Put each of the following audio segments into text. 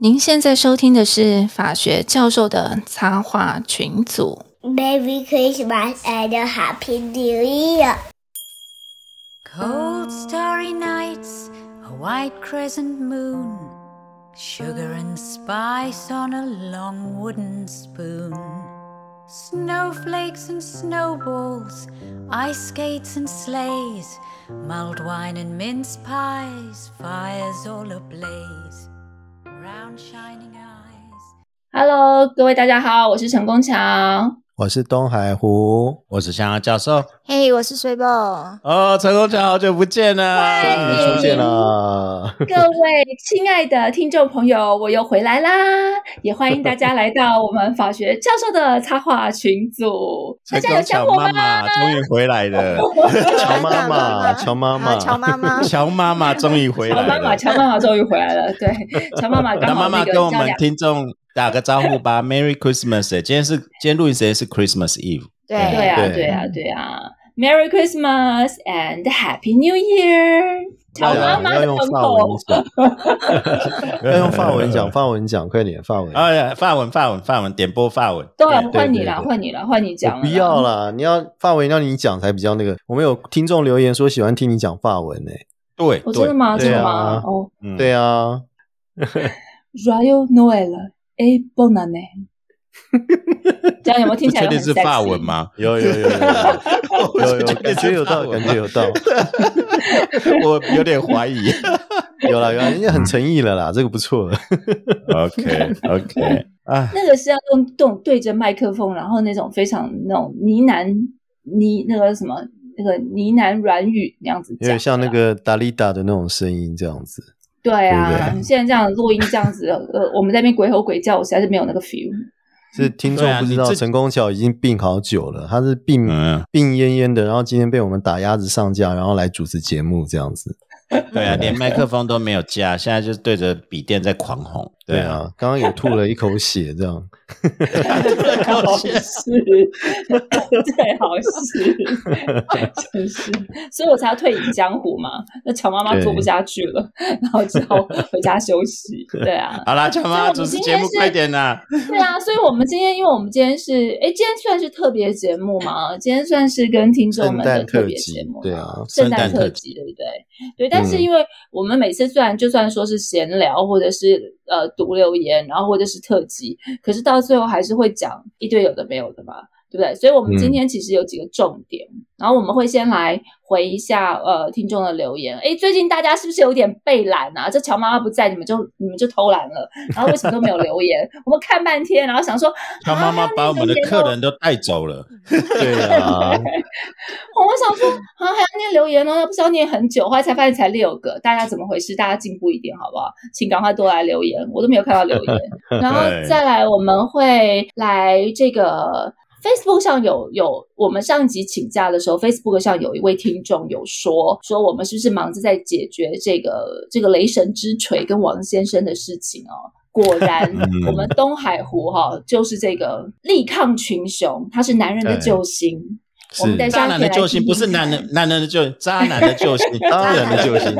您现在收听的是法学教授的插画群组。 Merry Christmas and a Happy New Year. Cold starry nights, a white crescent moon, sugar and spice on a long wooden spoon, snowflakes and snowballs, ice skates and sleighs, mulled wine and mince pies, fires all ablaze, round shining eyes. Hello，各位大家好，我是陈功强。我是东海湖，我是香香教授。嘿我是水宝。哦，陈功强，好久不见了，终于出现了。各位亲爱的听众朋友，我又回来啦！也欢迎大家来到我们法学教授的插画群组。大家有想我吗？妈妈终于回来了，乔妈妈，乔妈妈，啊乔妈妈，乔妈妈终于回来乔妈妈，了。乔妈妈终于回来了。对，乔妈妈刚那妈妈好跟我们听众打个招呼吧，Merry Christmas！今天是今天录音时间是 Christmas Eve，对对啊，对对啊，对啊。Merry Christmas and Happy New Year！乔妈妈的要用法文，讲，要用法文讲，法文讲，快点，法文。哎呀，法文法文法文点播法文，对，对换你啦，对对换你了，换你讲了。我不要啦，你要法文让你讲才比较那个。我们有听众留言说喜欢听你讲法文呢。对哦，真的对，吗？对真的吗啊？哦嗯对啊，，Royal Noel e Bonane，这样有没有听起来确很定是法文？吗？有有有有有有有，感觉有到，感觉有到，我有点怀疑。有 啦有啦，人家很诚意了啦，这个不错。OK OK，啊，那个是要用动对着麦克风，然后那种非常那种呢喃呢那个什么那个呢喃软语那样子讲，有点像那个达利达的那种声音这样子。对对啊，现在这样录音这样子，呃，我们在那边鬼吼鬼叫，我实在是没有那个 feel。是听众不知道，陈功桥已经病好久了，他是病、嗯病恹恹的，然后今天被我们打鸭子上架，然后来主持节目这样子。对啊，连麦克风都没有架，现在就是对着笔电在狂吼。对啊，刚刚也吐了一口血，这样。好事，最好事，真是，所以我才要退隐江湖嘛。那乔妈妈对做不下去了，然后只好回家休息。对啊，好啦，乔妈所以我们主持今天是节目快点啦！对啊，所以我们今天，因为我们今天是，哎，今天算是特别节目嘛，今天算是跟听众们的特特别节目，对啊圣诞特特辑，对不对？对，但是嗯因为我们每次虽然就算说是闲聊，或者是呃读留言，然后或者是特辑，可是到最后还是会讲一堆有的没有的嘛，对不对？所以我们今天其实有几个重点，然后我们会先来回一下呃听众的留言。哎，最近大家是不是有点被懒啊？这乔妈妈不在，你们就你们就偷懒了，然后为什么都没有留言？我们看半天，然后想说，乔妈妈啊把我们的客人都带走了。对啊，我想说啊，还要念留言哦，那不是要念很久，后来才发现才六个，大家怎么回事？大家进步一点好不好？请赶快多来留言，我都没有看到留言。然后再来，我们会来这个 Facebook 上有有，我们上一集请假的时候，Facebook 上有一位听众有说说我们是不是忙着在解决这个这个雷神之锤跟王先生的事情哦。果然，嗯我们东海湖哈、就是这个力抗群雄，他是男人的救星。我们是渣等一下可以来男的救星不是男人，男人的救，渣男的救星。渣男的救星。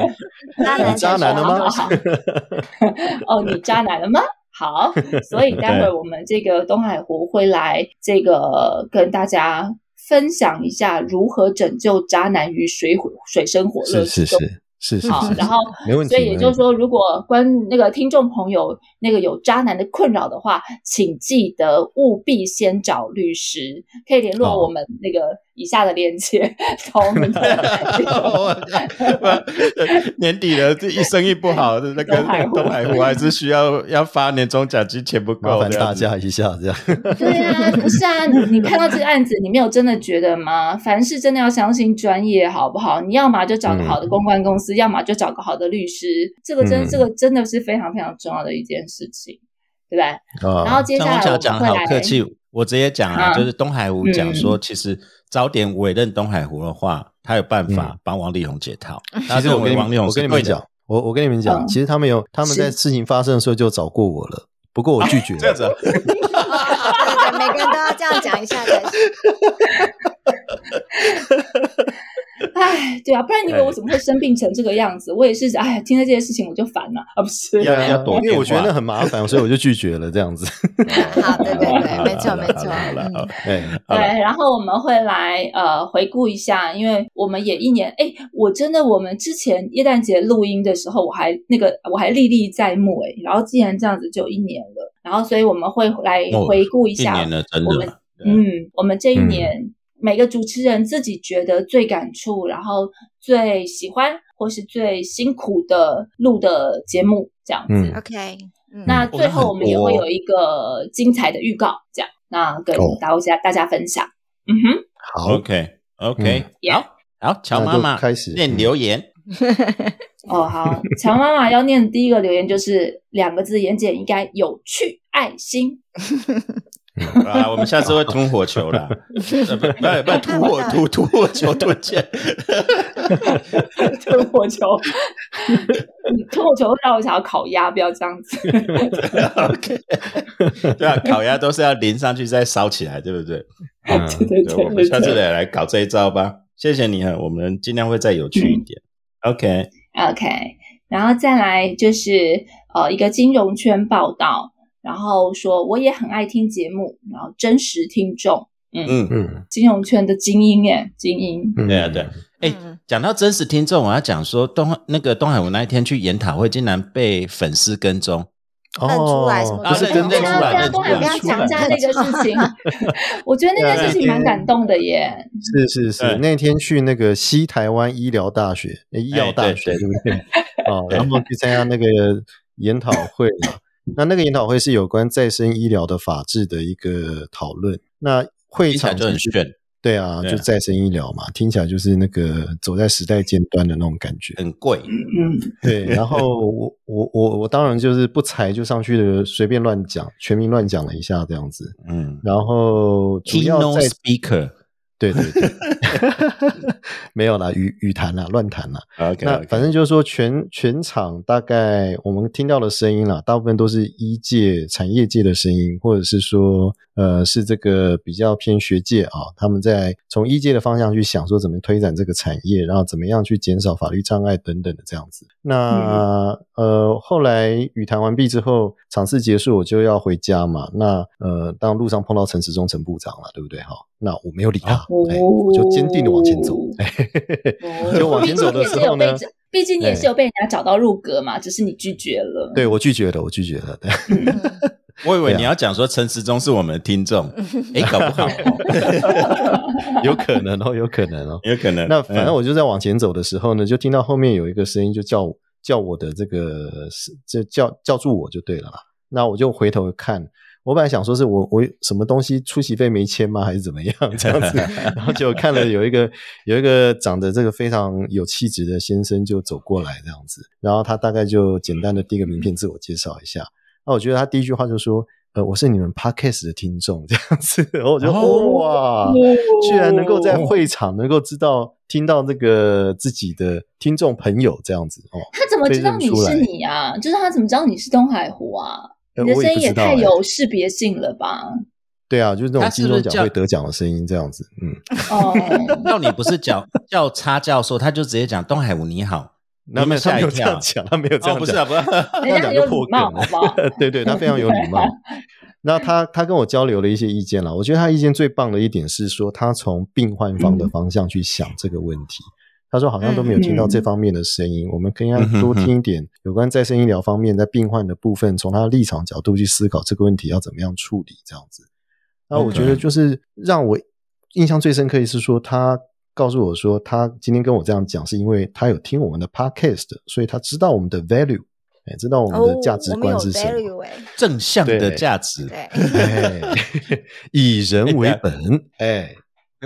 渣男你渣男了吗哦，你渣男了吗？好，所以待会儿我们这个东海湖会来这个跟大家分享一下如何拯救渣男于水火水深火热之中。是是是是是好，然后没问题。所以也就是说，如果关那个听众朋友那个有渣男的困扰的话，请记得务必先找律师，可以联络我们那个以下的链接，找我们的这个年底了，这一生意不好，那个东海湖东海湖还是需要要发年终奖金，钱不够，麻烦大家一下，这样。对啊，不是啊，你你看到这个案子，你没有真的觉得吗？凡事真的要相信专业，好不好？你要么就找个好的公关公司，要么就找个好的律师，这个真、嗯。这个真的是非常非常重要的一件事情，对不对？啊，然后接下来我讲们会来好客气，我直接讲啊，啊就是东海湖讲嗯说，其实早点委任东海湖的话，他有办法嗯帮王力宏解套。其实我跟，王力宏我跟你们讲，我我跟你们讲，嗯其实他们有他们在事情发生的时候就找过我了，不过我拒绝了。这样子啊，对对，每个人都要这样讲一下才是。哎哎，对啊，不然你以为我怎么会生病成这个样子？我也是，哎，听到这些事情我就烦了啊，不是？要要躲电因为我觉得那很麻烦，所以我就拒绝了这样子。好，对对对，没错没错好了好对，然后我们会来呃回顾一下，因为我们也一年，哎，我真的我们之前耶诞节录音的时候，我还那个我还历历在目哎，然后既然这样子就一年了，然后所以我们会来哦回顾一一下年了，真我们的。嗯，我们这一嗯年、每个主持人自己觉得最感触，然后最喜欢或是最辛苦的录的节目这样子。嗯，OK，嗯那最后我们也会有一个精彩的预告，这样那跟哦大家大家分享。嗯哼，好，OK OK，嗯好好，乔妈妈开始念嗯留言。哦好，乔妈妈要念的第一个留言就是两个字，言简意赅，有趣，爱心。啊，我们下次会吞火球啦，呃 不不不吐火吐吐火球吞剑。吞火球，吞火球会让我想要烤鸭，不要这样子。OK，对啊，烤鸭都是要淋上去再烧起来，对不对？嗯对对，我们下次来来搞这一招吧。谢谢你啊，我们尽量会再有趣一点。OK，OK，然后再来就是呃一个金融圈报道，然后说我也很爱听节目，然后真实听众，嗯，嗯，嗯金融圈的精英耶，精英，嗯，对啊对。哎嗯，讲到真实听众，我要讲说东那个东海，我那一天去研讨会，竟然被粉丝跟踪。认出来什么哦，不是跟认出来对啊，认出来东海不要讲一下那个事情，我觉得那件事情蛮感动的耶。是是是，那天去那个西台湾医疗大学、诶医药大学，对对不对？哦，然后去参加那个研讨会嘛。那那个研讨会是有关再生医疗的法制的一个讨论。那会听起来场就很炫，对啊，就再生医疗嘛，听起来就是那个走在时代尖端的那种感觉。很贵。嗯，对，然后我我我我当然就是不才就上去的随便乱讲，全民乱讲了一下这样子。嗯然后主要在 speaker。对对对，没有啦，语语谈啦，乱谈啦。OK，那反正就是说全，全场大概我们听到的声音啦，大部分都是一界、产业界的声音，或者是说，呃，是这个比较偏学界啊，他们在从一界的方向去想说怎么推展这个产业，然后怎么样去减少法律障碍等等的这样子。那、呃，后来语谈完毕之后，场次结束，我就要回家嘛。那呃，当路上碰到陈时中陈部长了，对不对？哈，那我没有理他，哦哎，我就坚定的往前走。就往前走的时候呢，毕竟你也是有被人家找到入阁嘛，只是你拒绝了。对我拒绝了，我拒绝了。对 我以为你要讲说陈时中是我们的听众，哎，搞不好 有可能哦，有可能哦。有可能。那反正嗯我就在往前走的时候呢，就听到后面有一个声音，就叫叫我的这个是就叫叫住我就对了啦。那我就回头看，我本来想说是我我什么东西出席费没签吗，还是怎么样 这样子？然后就看了有一个有一个长得这个非常有气质的先生就走过来这样子，然后他大概就简单的递个名片自我介绍一下。那我觉得他第一句话就说。呃，我是你们 podcast 的听众，这样子，然后我就、哦哇，居然能够在会场能够知道听到那个自己的听众朋友这样子哦，他怎么知道你是你啊？就是他怎么知道你是东海湖啊？呃你的声音也太有识别性了吧？对啊，就是那种金钟奖会得奖的声音这样子，嗯，哦，要你不是叫叫叉教授，他就直接讲东海武你好，那没有他没有这样讲，他没有这哦，样讲，不是啊，不是啊，这人家有样讲就破礼貌，梗了？对对，他非常有礼貌。那他他跟我交流了一些意见了，我觉得他意见最棒的一点是说，他从病患方的方向去想这个问题。他说好像都没有听到这方面的声音，我们更要多听一点有关再生医疗方面在病患的部分，从他的立场角度去思考这个问题要怎么样处理，这样子。那我觉得就是让我印象最深刻的是说，他告诉我说，他今天跟我这样讲，是因为他有听我们的 podcast，所以他知道我们的 value，哎，知道我们的价值观是什么。正向的价值。对，哎，以人为本，哎，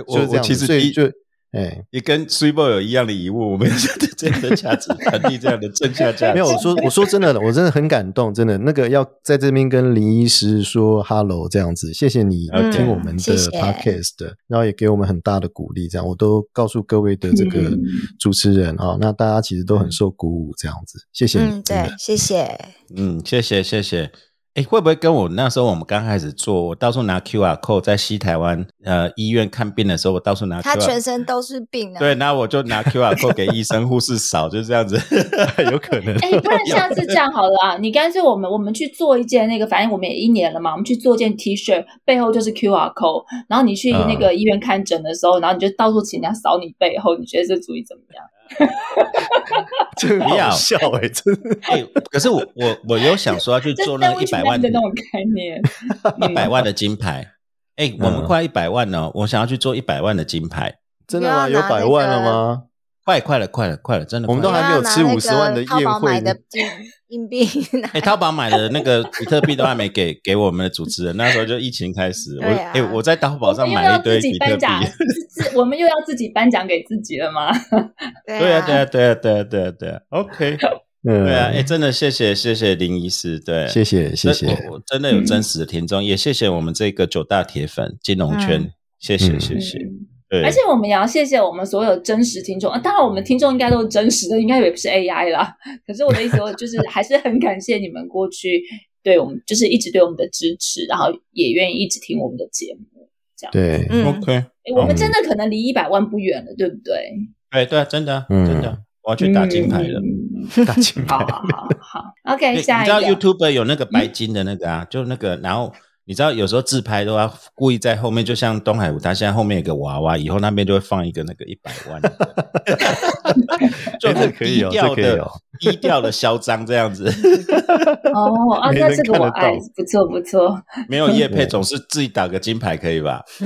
我就是这样子。我其实就哎，也跟 s u p e 有一样的疑问，我们也是对这样的价值传递这样的正向价值。没有我说我说真的，我真的很感动，真的那个要在这边跟林医师说 hello 这样子，谢谢你嗯听我们的谢谢 podcast，然后也给我们很大的鼓励，这样我都告诉各位的这个嗯主持人啊，那大家其实都很受鼓舞，这样子，谢谢你，嗯，对谢谢。嗯，谢谢谢谢。哎，会不会跟我那时候我们刚开始做，我到处拿 QR code 在西台湾呃医院看病的时候，我到处拿 QR，他全身都是病啊。对，然后我就拿 QR code 给医生护士扫，就这样子，有可能。哎，不然下次这样好了啊，你干脆我们我们去做一件那个，反正我们也一年了嘛，我们去做件 T 恤，背后就是 QR code，然后你去那个医院看诊的时候，然后你就到处请人家扫你背后，你觉得这主意怎么样？真不要好笑哎、真的。哎，可是我我我有想说要去 做那个一百万的那种概念，一百万的金牌。哎，我们快一百万了，我想要去做一百万的金牌。真的吗？有百万了吗？快快了，快了，快了，真的快了！我们都还没有吃五十万的宴会呢买的金 硬币，哎，淘宝买的那个比特币都还没给 给我们的主持人，那时候就疫情开始，我哎我在淘宝上买了一堆比特币。我们又要自己颁奖给自己了吗？对啊，对啊，对啊，对啊，对啊，对啊，OK，嗯，对啊，哎，真的谢谢谢谢林医师，对，谢谢谢谢。我我真的有真实的听众，也谢谢我们这个九大铁粉金融圈，谢谢嗯谢谢，嗯对，而且我们也要谢谢我们所有真实听众啊！当然，我们听众应该都是真实的，应该也不是 AI 啦。可是我的意思，我就是还是很感谢你们过去对我们，就是一直对我们的支持，然后也愿意一直听我们的节目。这样，对，嗯，OK，诶我们真的可能离一百万不远了，对不对？对对啊，真的真的啊，我要去打金牌了。嗯打金牌。好好好好，OK，你你知道下一个。YouTube 有那个白金的那个啊，就那个，然后你知道有时候自拍都要故意在后面，就像东海湖，它现在后面有个娃娃，以后那边就会放一个那个一百万的，就哎很低调的低调的嚣张这样子，哦啊，那这个我爱，不错不错。没有叶配，总是自己打个金牌可以吧？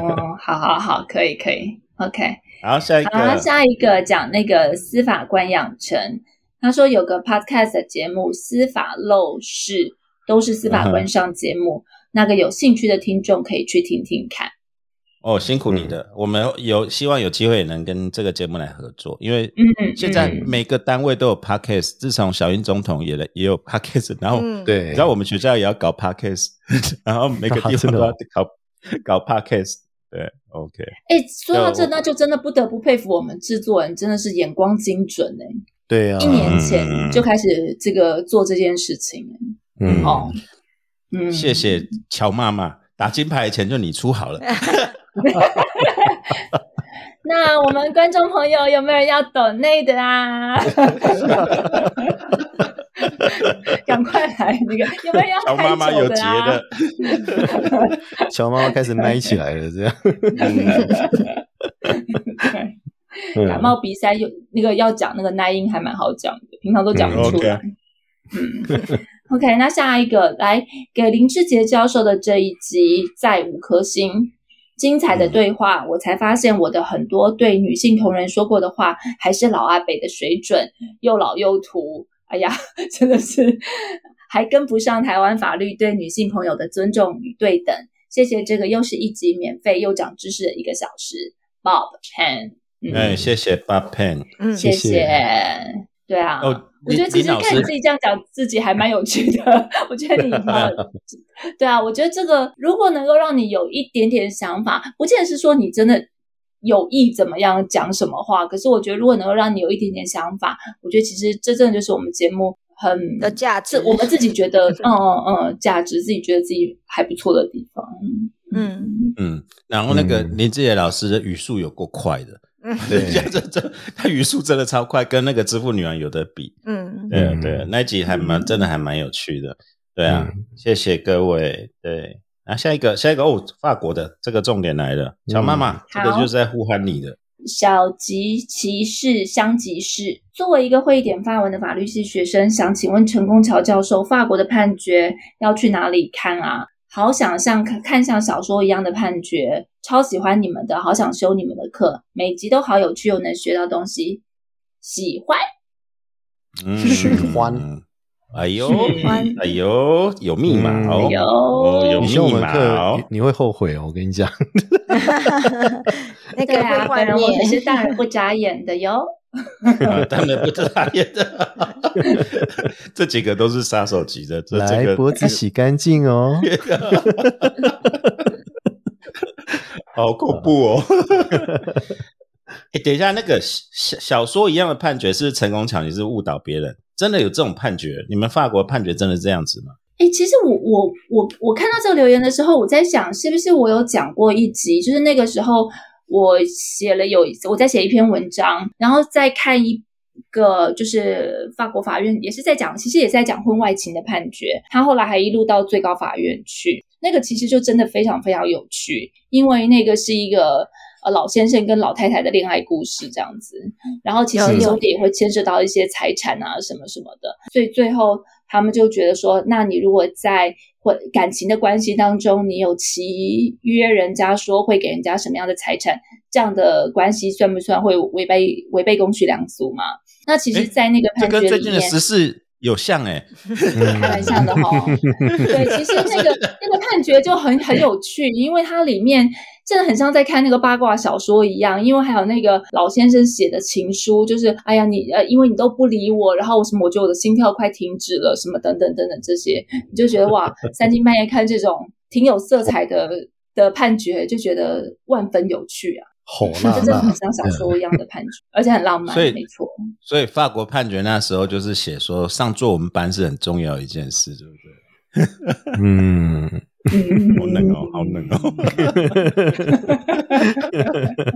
哦，好好好，可以可以，OK。然后下一好，个，下一个讲那个司法官养成。他说有个 podcast 的节目《司法陋室》，都是司法官上节目。那个有兴趣的听众可以去听听看。哦，辛苦你的，我们有希望有机会能跟这个节目来合作，因为嗯，现在嗯每个单位都有 podcast，自从小英总统也来也有 podcast，然后嗯。对，然后我们学校也要搞 podcast，然后每个地方都要搞 搞 podcast。对，OK，哎，说到这，那就真的不得不佩服我们制作人，真的是眼光精准哎、对啊，一年前嗯。就开始这个做这件事情、嗯哦，嗯，谢谢乔妈妈，打金牌钱就你出好了。那我们观众朋友有没有人要抖内的啊？赶快来那个，有没有乔妈妈有结的啊？乔妈妈开始麦起来了，这样。对感冒鼻塞有那个要讲那个耐音还蛮好讲的，平常都讲不出来。嗯，OK，那下一个来给林志杰教授的这一集在五颗星，精彩的对话，我才发现我的很多对女性同仁说过的话，还是老阿北的水准，又老又土。哎呀，真的是还跟不上台湾法律对女性朋友的尊重与对等。谢谢这个又是一集免费又讲知识的一个小时，Bob Chen。嗯，哎，谢谢 Bob Pen。嗯，谢谢谢对啊，哦，我觉得其实看你自己这样讲自己还蛮有趣的。我觉得你呃，对啊，我觉得这个如果能够让你有一点点想法，不见得是说你真的有意怎么样讲什么话，可是我觉得如果能够让你有一点点想法，我觉得其实这真的就是我们节目很的价值我们自己觉得 嗯嗯嗯价值，自己觉得自己还不错的地方。嗯嗯，然后那个嗯林志杰老师的语速有够快的，嗯 对 这这他语速真的超快，跟那个支付女王有的比。嗯对对啊，那一集还蛮真的还蛮有趣的。对啊，嗯谢谢各位。对，啊，下一个下一个哦，法国的这个重点来了，乔妈妈，这个就是在呼喊你的。小吉骑士香吉士，作为一个会一点法文的法律系学生，想请问陈功桥教授，法国的判决要去哪里看啊？好想像看看像小说一样的判决，超喜欢你们的，好想修你们的课，每集都好有趣，又能学到东西，喜欢。嗯喜欢。哎呦喜欢，哎呦，有密码嗯哦，有密码哦，你你会后悔哦，我跟你讲。那个对啊，会幻本人我可是，大人不眨眼的哟。啊当然不是他演的，这几个都是杀手级的，这这来，个脖子洗干净哦。好恐怖哦！哎，等一下，那个小小说一样的判决是成功抢，你是误导别人，真的有这种判决？你们法国判决真的这样子吗？哎，其实我我我我看到这个留言的时候，我在想，是不是我有讲过一集？就是那个时候我写了有我在写一篇文章，然后再看一个就是法国法院也是在讲，其实也在讲婚外情的判决。他后来还一路到最高法院去，那个其实就真的非常非常有趣，因为那个是一个。呃，老先生跟老太太的恋爱故事这样子，然后其实有点也会牵涉到一些财产啊什么什么的，所以最后他们就觉得说，那你如果在或感情的关系当中，你有契约人家说会给人家什么样的财产，这样的关系算不算会违背违背公序良俗嘛？那其实，在那个判决里面，最近的时事有像哎，开玩笑的哈。对，其实那个 那个判决就很很有趣，因为它里面。真的很像在看那个八卦小说一样，因为还有那个老先生写的情书，就是哎呀，你呃，因为你都不理我，然后什么，我觉得我的心跳快停止了，什么等等等等这些，你就觉得哇，三更半夜看这种挺有色彩的的判决，就觉得万分有趣啊，好真的很像小说一样的判决，而且很浪漫，所以没错。所以法国判决那时候就是写说上作文班是很重要一件事，对不对？嗯。好冷哦，好冷哦！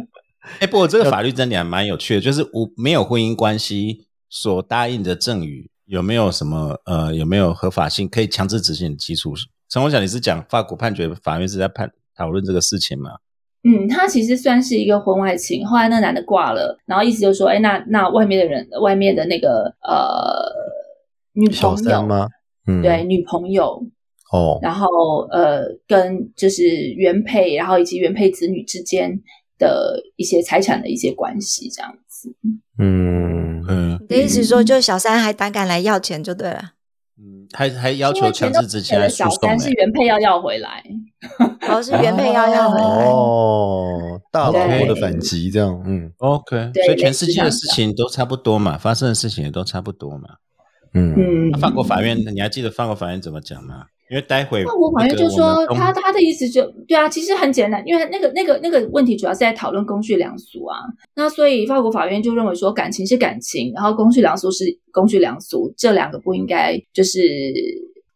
哎，不过这个法律真的还蛮有趣的，就是无没有婚姻关系所答应的赠与，有没有什么呃，有没有合法性可以强制执行的基础？陈宏想，你是讲法国判决法院是在判讨论这个事情吗？嗯，他其实算是一个婚外情，后来那男的挂了，然后意思就是说，哎，那那外面的人，外面的那个呃女朋友吗？嗯，对，女朋友。哦，然后呃，跟就是原配，然后以及原配子女之间的一些财产的一些关系，这样子。嗯嗯，你的意思说，就小三还胆敢来要钱就对了。嗯，还还要求强制执行来小三是原配要要回来，哦，是原配要要回来。哦，大老婆的反击这样，嗯，OK，所以全世界的事情都差不多嘛，发生的事情也都差不多嘛。嗯，法国法院，你还记得法国法院怎么讲吗？因为待会，那我好像就说他他的意思就对啊，其实很简单，因为那个那个那个问题主要是在讨论公序良俗啊。那所以法国法院就认为说，感情是感情，然后公序良俗是公序良俗，这两个不应该就是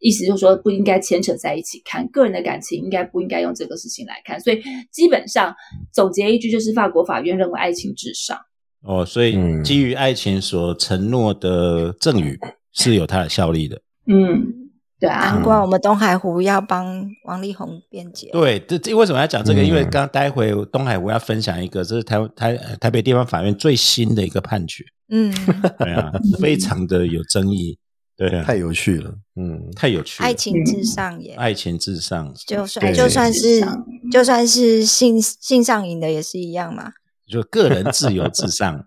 意思就是说不应该牵扯在一起看。个人的感情应该不应该用这个事情来看。所以基本上总结一句就是，法国法院认为爱情至上。哦，所以基于爱情所承诺的赠与是有它的效力的。嗯。对啊，难怪我们东海湖要帮王力宏辩解。对，这这为什么要讲这个？因为刚待会东海湖要分享一个，这是台台台北地方法院最新的一个判决。嗯，对啊，非常的有争议。对啊，太有趣了。嗯，太有趣。爱情至上也，爱情至上，就算就算是就算是性性上瘾的也是一样嘛。就个人自由至上。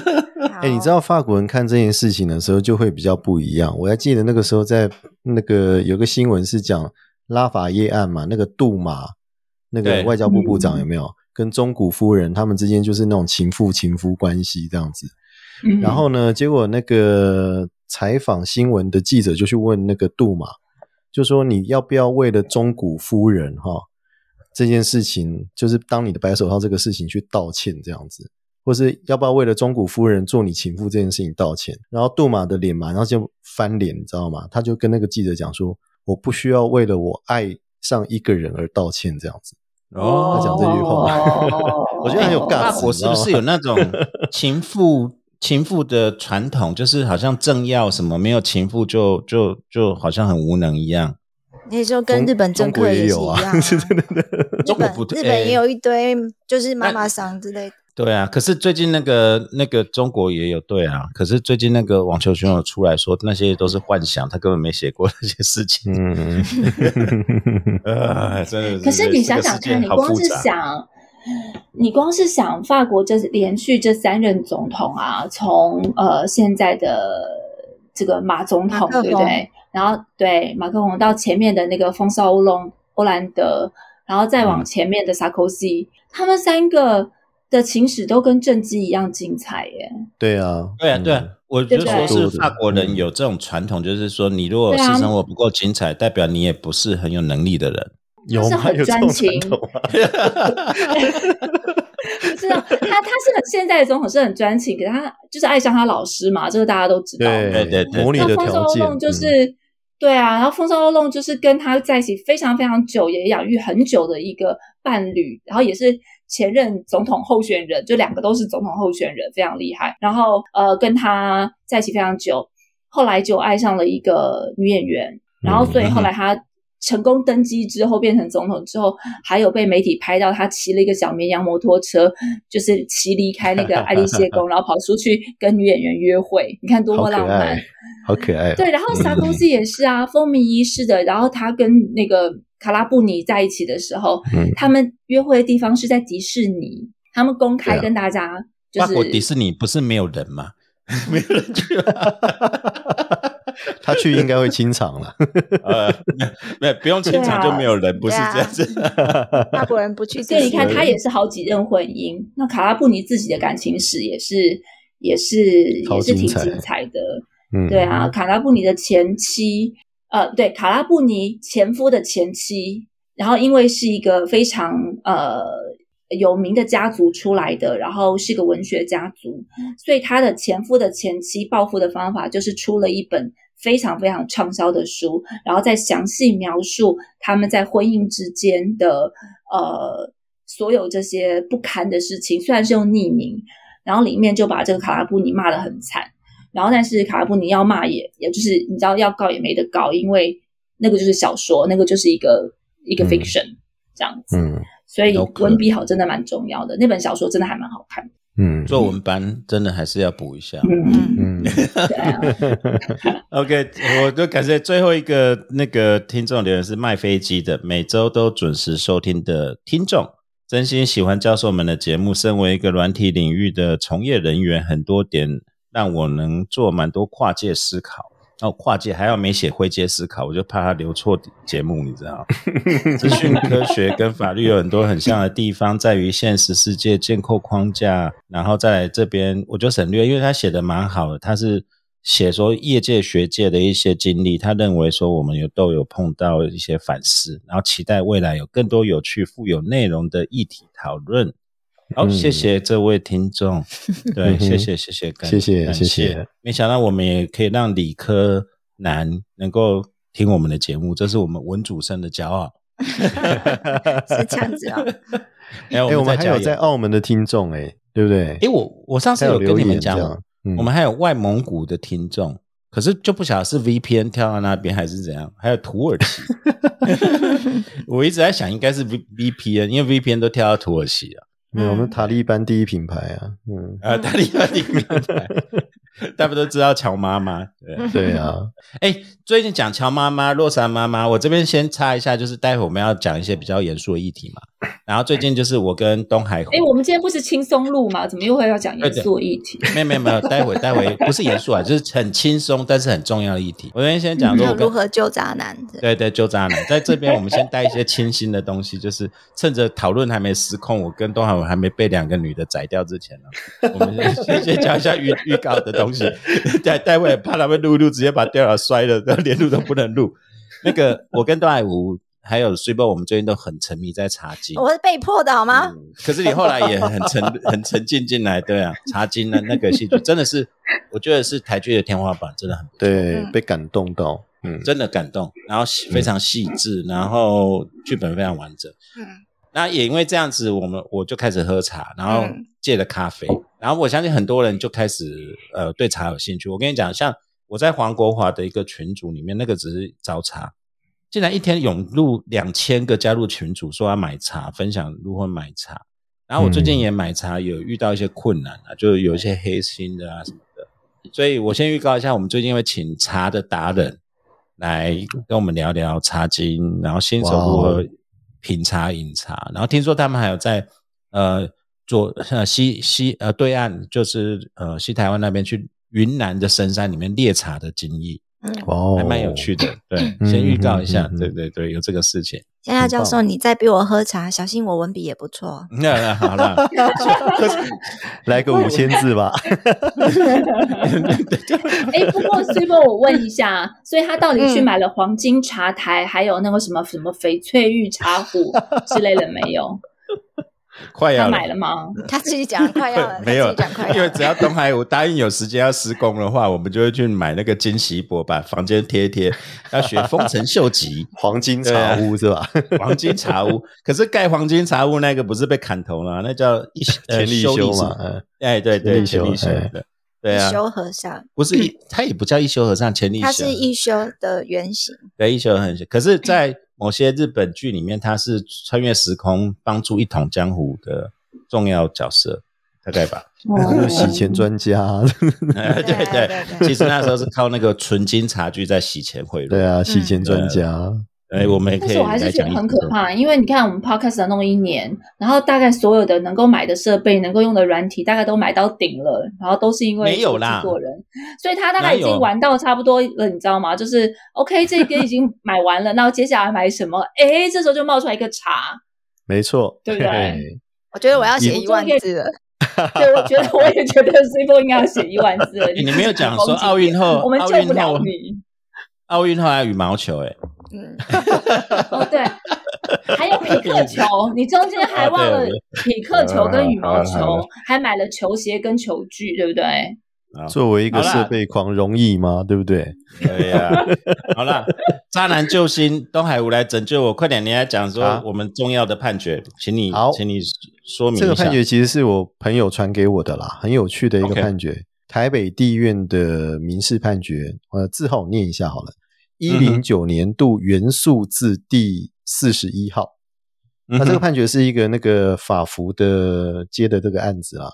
哎，你知道法国人看这件事情的时候就会比较不一样。我还记得那个时候在那个有个新闻是讲拉法耶案嘛，那个杜马那个外交部部长有没有跟中古夫人他们之间就是那种情妇情夫关系这样子？然后呢，结果那个采访新闻的记者就去问那个杜马，就说你要不要为了中古夫人哈？这件事情就是当你的白手套这个事情去道歉这样子，或是要不要为了中古夫人做你情妇这件事情道歉？然后杜马的脸嘛，然后就翻脸，你知道吗？他就跟那个记者讲说：“我不需要为了我爱上一个人而道歉。”这样子哦，他讲这句话，我觉得很有尬。法国是不是有那种 情妇情妇的传统？就是好像政要什么没有情妇就就就好像很无能一样。那时候跟日本政客也是一样，日本日本也有一堆就是妈妈桑之类的。对啊，可是最近那个那个中国也有对啊，可是最近那个网球选手出来说那些都是幻想，他根本没写过那些事情。嗯，真的。可是你想想看，你光是想，你光是想法国这连续这三任总统啊，从呃现在的这个马总统，对不对？然后对马克龙到前面的那个风骚乌龙欧兰德，然后再往前面的萨科西，他们三个的情史都跟政绩一样精彩耶。对啊，对啊，对啊，我就说是法国人有这种传统，就是说你如果私生活不够精彩，代表你也不是很有能力的人。有是很专情。不知道他他是很现在的总统是很专情，可是他就是爱上他老师嘛，这个大家都知道。对对对，模拟的条件就是对啊，然后风骚弄就是跟他在一起非常非常久，也养育很久的一个伴侣，然后也是前任总统候选人，就两个都是总统候选人，非常厉害。然后呃，跟他在一起非常久，后来就爱上了一个女演员，然后所以后来他。成功登基之后，变成总统之后，还有被媒体拍到他骑了一个小绵羊摩托车，就是骑离开那个爱丽谢宫，然后跑出去跟女演员约会。你看多么浪漫，好可爱。对，然后萨公斯也是啊，风靡一世的。然后他跟那个卡拉布尼在一起的时候，他们约会的地方是在迪士尼，他们公开跟大家就是。迪士尼不是没有人吗？没有人去。他去应该会清场了，呃，没有不用清场就没有人，不是这样子。大国人不去，所以你看他也是好几任婚姻。那卡拉布尼自己的感情史也是也是也是挺精彩的。嗯，对啊，卡拉布尼的前妻，呃，对，卡拉布尼前夫的前妻，然后因为是一个非常呃有名的家族出来的，然后是个文学家族，所以他的前夫的前妻报复的方法就是出了一本。非常非常畅销的书，然后再详细描述他们在婚姻之间的呃所有这些不堪的事情。虽然是用匿名，然后里面就把这个卡拉布尼骂得很惨，然后但是卡拉布尼要骂也也就是你知道要告也没得告，因为那个就是小说，那个就是一个一个 fiction 这样子。嗯，所以文笔好真的蛮重要的，那本小说真的还蛮好看。嗯，作文班真的还是要补一下。嗯嗯。OK，我就感谢最后一个那个听众留言是卖飞机的，每周都准时收听的听众，真心喜欢教授们的节目。身为一个软体领域的从业人员，很多点让我能做蛮多跨界思考。哦，跨界还要没写灰阶思考，我就怕他留错节目，你知道？资讯科学跟法律有很多很像的地方，在于现实世界建构框架，然后在这边我就省略，因为他写的蛮好的，他是写说业界学界的一些经历，他认为说我们有都有碰到一些反思，然后期待未来有更多有趣、富有内容的议题讨论。好，谢谢这位听众。对，谢谢，谢谢，谢谢，谢谢。没想到我们也可以让理科男能够听我们的节目，这是我们文主生的骄傲。是这样子啊。哎，我们还有在澳门的听众，哎，对不对？哎，我我上次有跟你们讲，我们还有外蒙古的听众，可是就不晓得是 VPN 跳到那边还是怎样。还有土耳其，我一直在想，应该是 V VPN，因为 VPN 都跳到土耳其了。没有，我们塔利班第一品牌啊，嗯，啊，塔利班第一品牌。大家都知道乔妈妈，对对啊，哎，最近讲乔妈妈、洛莎妈妈，我这边先插一下，就是待会我们要讲一些比较严肃的议题嘛。然后最近就是我跟东海，哎，我们今天不是轻松录吗？怎么又会要讲严肃议题？没有没有没有，待会待会 不是严肃啊，就是很轻松，但是很重要的议题。我先先讲说如何救渣男，对对，救渣男，在这边我们先带一些清新的东西，就是趁着讨论还没失控，我跟东海还没被两个女的宰掉之前呢，我们先先讲一下预预告的东西。在 待会怕他们录录，直接把电脑摔了，然 后连录都不能录。那个，我跟段爱武还有睡波，我们最近都很沉迷在茶经。我是被迫的好吗？可是你后来也很沉 很沉浸进来，对啊，茶经的那个戏剧真的是，我觉得是台剧的天花板，真的很对，被感动到，嗯，真的感动，然后非常细致，然后剧本非常完整，嗯。那也因为这样子，我们我就开始喝茶，然后戒了咖啡，然后我相信很多人就开始呃对茶有兴趣。我跟你讲，像我在黄国华的一个群组里面，那个只是招茶，竟然一天涌入两千个加入群组，说要买茶，分享如何买茶。然后我最近也买茶，有遇到一些困难啊，就有一些黑心的啊什么的。所以我先预告一下，我们最近会请茶的达人来跟我们聊聊茶经，然后新手如何。品茶饮茶，然后听说他们还有在呃左呃西西呃对岸，就是呃西台湾那边去云南的深山里面猎茶的经历，哦，还蛮有趣的。对，先预告一下，对对对，有这个事情。现在教授，你再逼我喝茶，小心我文笔也不错。那 那好了，来个五千字吧。哎，不过崔波，我问一下，所以他到底去买了黄金茶台，还有那个什么什么翡翠玉茶壶之类的没有？快要买了吗？他自己讲快要了，没有讲快要，因为只要东海我答应有时间要施工的话，我们就会去买那个金锡箔，把房间贴一贴。要学丰臣秀吉黄金茶屋是吧？黄金茶屋，可是盖黄金茶屋那个不是被砍头了？那叫一田立修嘛？哎，对对，田立修的，对啊，一休和尚不是一，他也不叫一休和尚，田立修，他是一休的原型。对，一休很，可是，在某些日本剧里面，他是穿越时空帮助一统江湖的重要角色，大概吧？洗钱专家，对对，其实那时候是靠那个纯金茶具在洗钱贿赂。对啊，洗钱专家。哎，我们可以。但是我还是觉得很可怕，因为你看我们 Podcast 弄一年，然后大概所有的能够买的设备、能够用的软体，大概都买到顶了，然后都是因为没有啦，制作人，所以他大概已经玩到差不多了，你知道吗？就是 OK，这边已经买完了，那接下来买什么？哎，这时候就冒出来一个茶，没错，对不对？我觉得我要写一万字了。对，我觉得我也觉得 C 波应该要写一万字了。你没有讲说奥运后，我们救不了你。奥运后还有羽毛球，哎。嗯，哦对，还有匹克球，你中间还忘了匹克球跟羽毛球，还买了球鞋跟球具，对不对？作为一个设备狂，容易吗？对不对？对呀。好了，渣男救星东海无来拯救我，快点，你来讲说我们重要的判决，请你，请你说明这个判决其实是我朋友传给我的啦，很有趣的一个判决，台北地院的民事判决，呃，字号念一下好了。一零九年度原诉字第四十一号，那这个判决是一个那个法服的接的这个案子啊。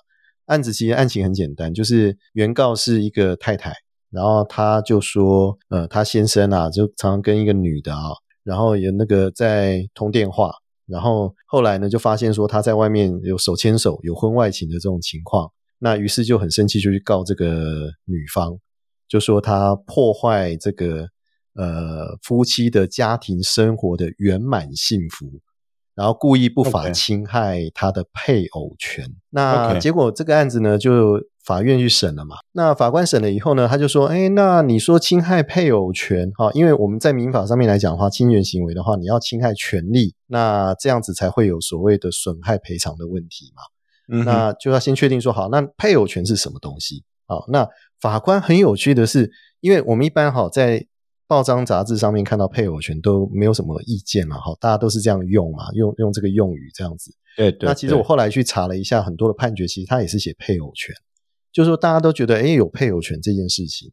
案子其实案情很简单，就是原告是一个太太，然后他就说，呃，他先生啊，就常常跟一个女的啊，然后有那个在通电话，然后后来呢就发现说他在外面有手牵手、有婚外情的这种情况，那于是就很生气，就去告这个女方，就说她破坏这个。呃，夫妻的家庭生活的圆满幸福，然后故意不法侵害他的配偶权。那结果这个案子呢，就法院去审了嘛。那法官审了以后呢，他就说：“哎，那你说侵害配偶权，哈，因为我们在民法上面来讲的话，侵权行为的话，你要侵害权利，那这样子才会有所谓的损害赔偿的问题嘛。那就要先确定说好，那配偶权是什么东西？好，那法官很有趣的是，因为我们一般哈在报章杂志上面看到配偶权都没有什么意见嘛，哈，大家都是这样用嘛，用用这个用语这样子。对对。那其实我后来去查了一下，很多的判决其实他也是写配偶权，就是说大家都觉得哎有配偶权这件事情，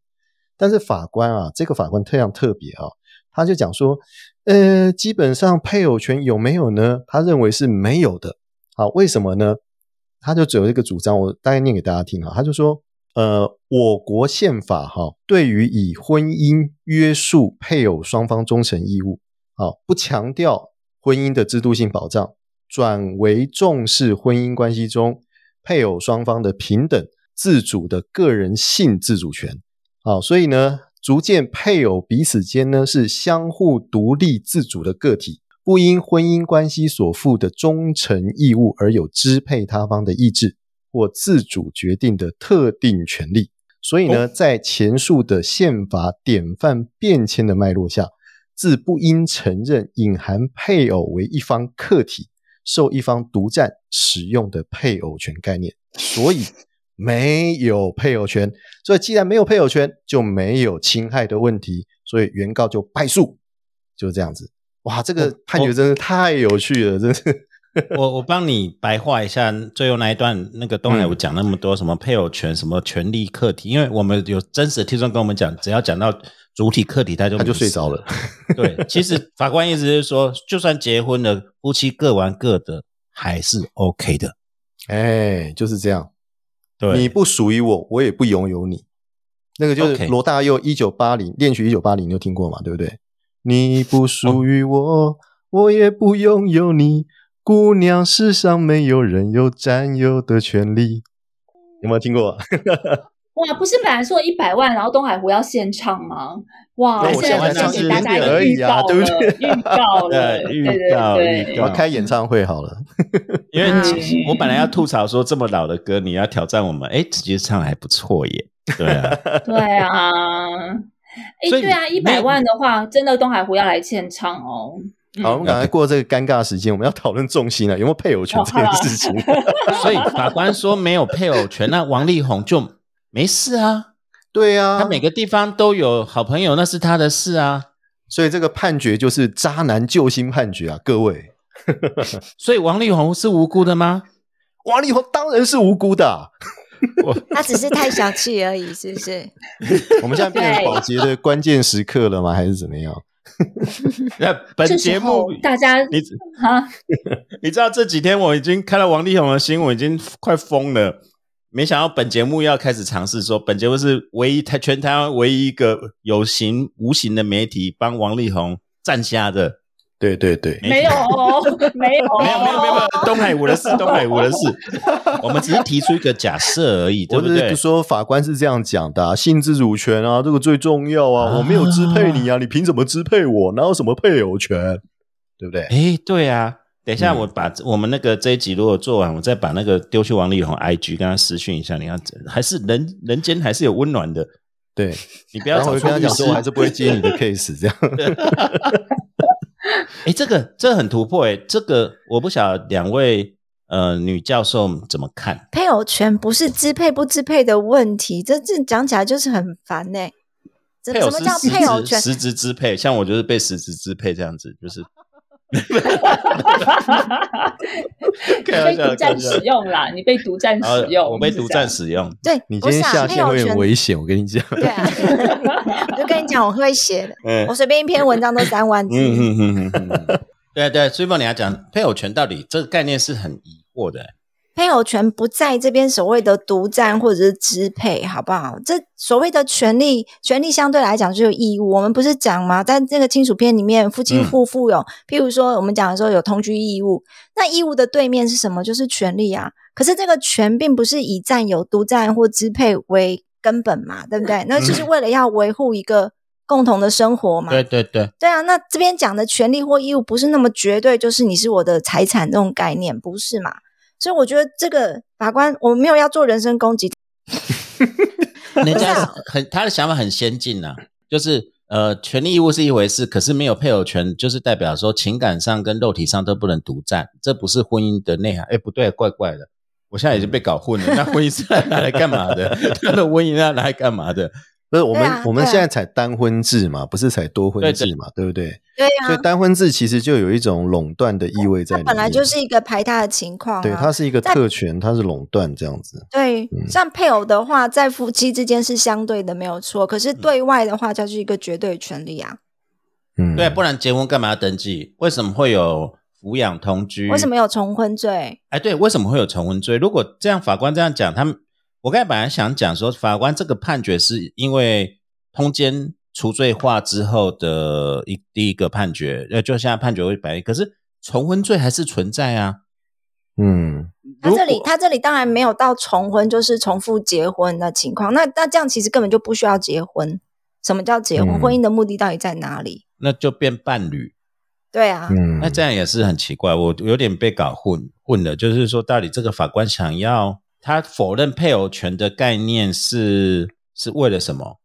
但是法官啊，这个法官非常特别啊，他就讲说，呃，基本上配偶权有没有呢？他认为是没有的。好，为什么呢？他就只有一个主张，我大概念给大家听啊，他就说。呃，我国宪法哈，对于以婚姻约束配偶双方忠诚义务，好不强调婚姻的制度性保障，转为重视婚姻关系中配偶双方的平等自主的个人性自主权。好，所以呢，逐渐配偶彼此间呢是相互独立自主的个体，不因婚姻关系所负的忠诚义务而有支配他方的意志。或自主决定的特定权利，所以呢，在前述的宪法典范变迁的脉络下，自不应承认隐含配偶为一方客体，受一方独占使用的配偶权概念，所以没有配偶权。所以既然没有配偶权，就没有侵害的问题，所以原告就败诉，就是这样子。哇，这个判决真的太有趣了，真是。我我帮你白话一下最后那一段，那个东海我讲那么多什么配偶权、什么权利课题，因为我们有真实的听众跟我们讲，只要讲到主体课题，他就他就睡着了。对，其实法官意思是说，就算结婚了，夫妻各玩各的，还是 OK 的。哎，就是这样。对，你不属于我，我也不拥有你。那个就是罗大佑一九八零恋曲一九八零，你有听过嘛？对不对？你不属于我，我也不拥有你。姑娘，世上没有人有占有的权利，有没有听过？哇，不是本来说一百万，然后东海湖要现唱吗？哇，现在唱给大家而已啊，对不对？预告了，预告，预告，开演唱会好了。因为我本来要吐槽说这么老的歌，你要挑战我们，哎，直接唱还不错耶。对啊，对啊，哎，对啊，一百万的话，真的东海湖要来现唱哦。好，我们赶快过这个尴尬时间，我们要讨论重心了，有没有配偶权这件事情？所以法官说没有配偶权，那王力宏就没事啊？对啊，他每个地方都有好朋友，那是他的事啊。所以这个判决就是渣男救星判决啊，各位。所以王力宏是无辜的吗？王力宏当然是无辜的，他只是太小气而已，是不是？我们现在变成保洁的关键时刻了吗？还是怎么样？那本节目大家你啊，你知道这几天我已经看到王力宏的新闻，已经快疯了。没想到本节目要开始尝试说，本节目是唯一台全台湾唯一一个有形无形的媒体帮王力宏站下的。对对对，没有，没有，没有，没有，没有，东海我的事，东海我的事，我们只是提出一个假设而已，对不对？说法官是这样讲的，性自主权啊，这个最重要啊，我没有支配你啊，你凭什么支配我？哪有什么配偶权？对不对？哎，对啊。等一下，我把我们那个这一集如果做完，我再把那个丢去王力宏 IG 跟他私讯一下。你看，还是人人间还是有温暖的。对你不要跟他讲说，我还是不会接你的 case 这样。哎，这个这很突破哎，这个我不晓得两位呃女教授怎么看？配偶权不是支配不支配的问题，这这讲起来就是很烦呢。什么叫配偶权？实质支配，像我就是被实质支配这样子，就是。你被独占使用啦！你被独占使用，我被独占使用。对你今天下线会很危险，我跟你讲。对啊，我就跟你讲，我会写的。我随便一篇文章都三万字。对对，所以你要讲配偶权到底这个概念是很疑惑的。配偶权不在这边所谓的独占或者是支配，好不好？这所谓的权利，权利相对来讲就有义务。我们不是讲吗？在这个亲属片里面，夫妻互负有，譬如说我们讲的时候有同居义务，那义务的对面是什么？就是权利啊。可是这个权并不是以占有、独占或支配为根本嘛，对不对？那就是为了要维护一个共同的生活嘛。对对对，对啊。那这边讲的权利或义务不是那么绝对，就是你是我的财产这种概念，不是嘛？所以我觉得这个法官，我们没有要做人身攻击。人家很他的想法很先进呐，就是呃，权利义务是一回事，可是没有配偶权，就是代表说情感上跟肉体上都不能独占，这不是婚姻的内涵。哎，不对，怪怪的，我现在已经被搞混了。那婚姻是拿来干嘛的？他的婚姻要拿来干嘛的？不是我们我们现在采单婚制嘛，不是采多婚制嘛，对不对？对呀。所以单婚制其实就有一种垄断的意味在里面。本来就是一个排他的情况。对，它是一个特权，它是垄断这样子。对，像配偶的话，在夫妻之间是相对的，没有错。可是对外的话，就是一个绝对权利啊。嗯，对，不然结婚干嘛要登记？为什么会有抚养同居？为什么有重婚罪？哎，对，为什么会有重婚罪？如果这样，法官这样讲，他们我刚才本来想讲说，法官这个判决是因为。通奸除罪化之后的一第一个判决，呃，就现在判决为白，可是重婚罪还是存在啊。嗯，他这里他这里当然没有到重婚，就是重复结婚的情况。那那这样其实根本就不需要结婚。什么叫结婚？婚姻的目的到底在哪里？那就变伴侣。对啊，那这样也是很奇怪，我有点被搞混混了。就是说，到底这个法官想要他否认配偶权的概念是是为了什么？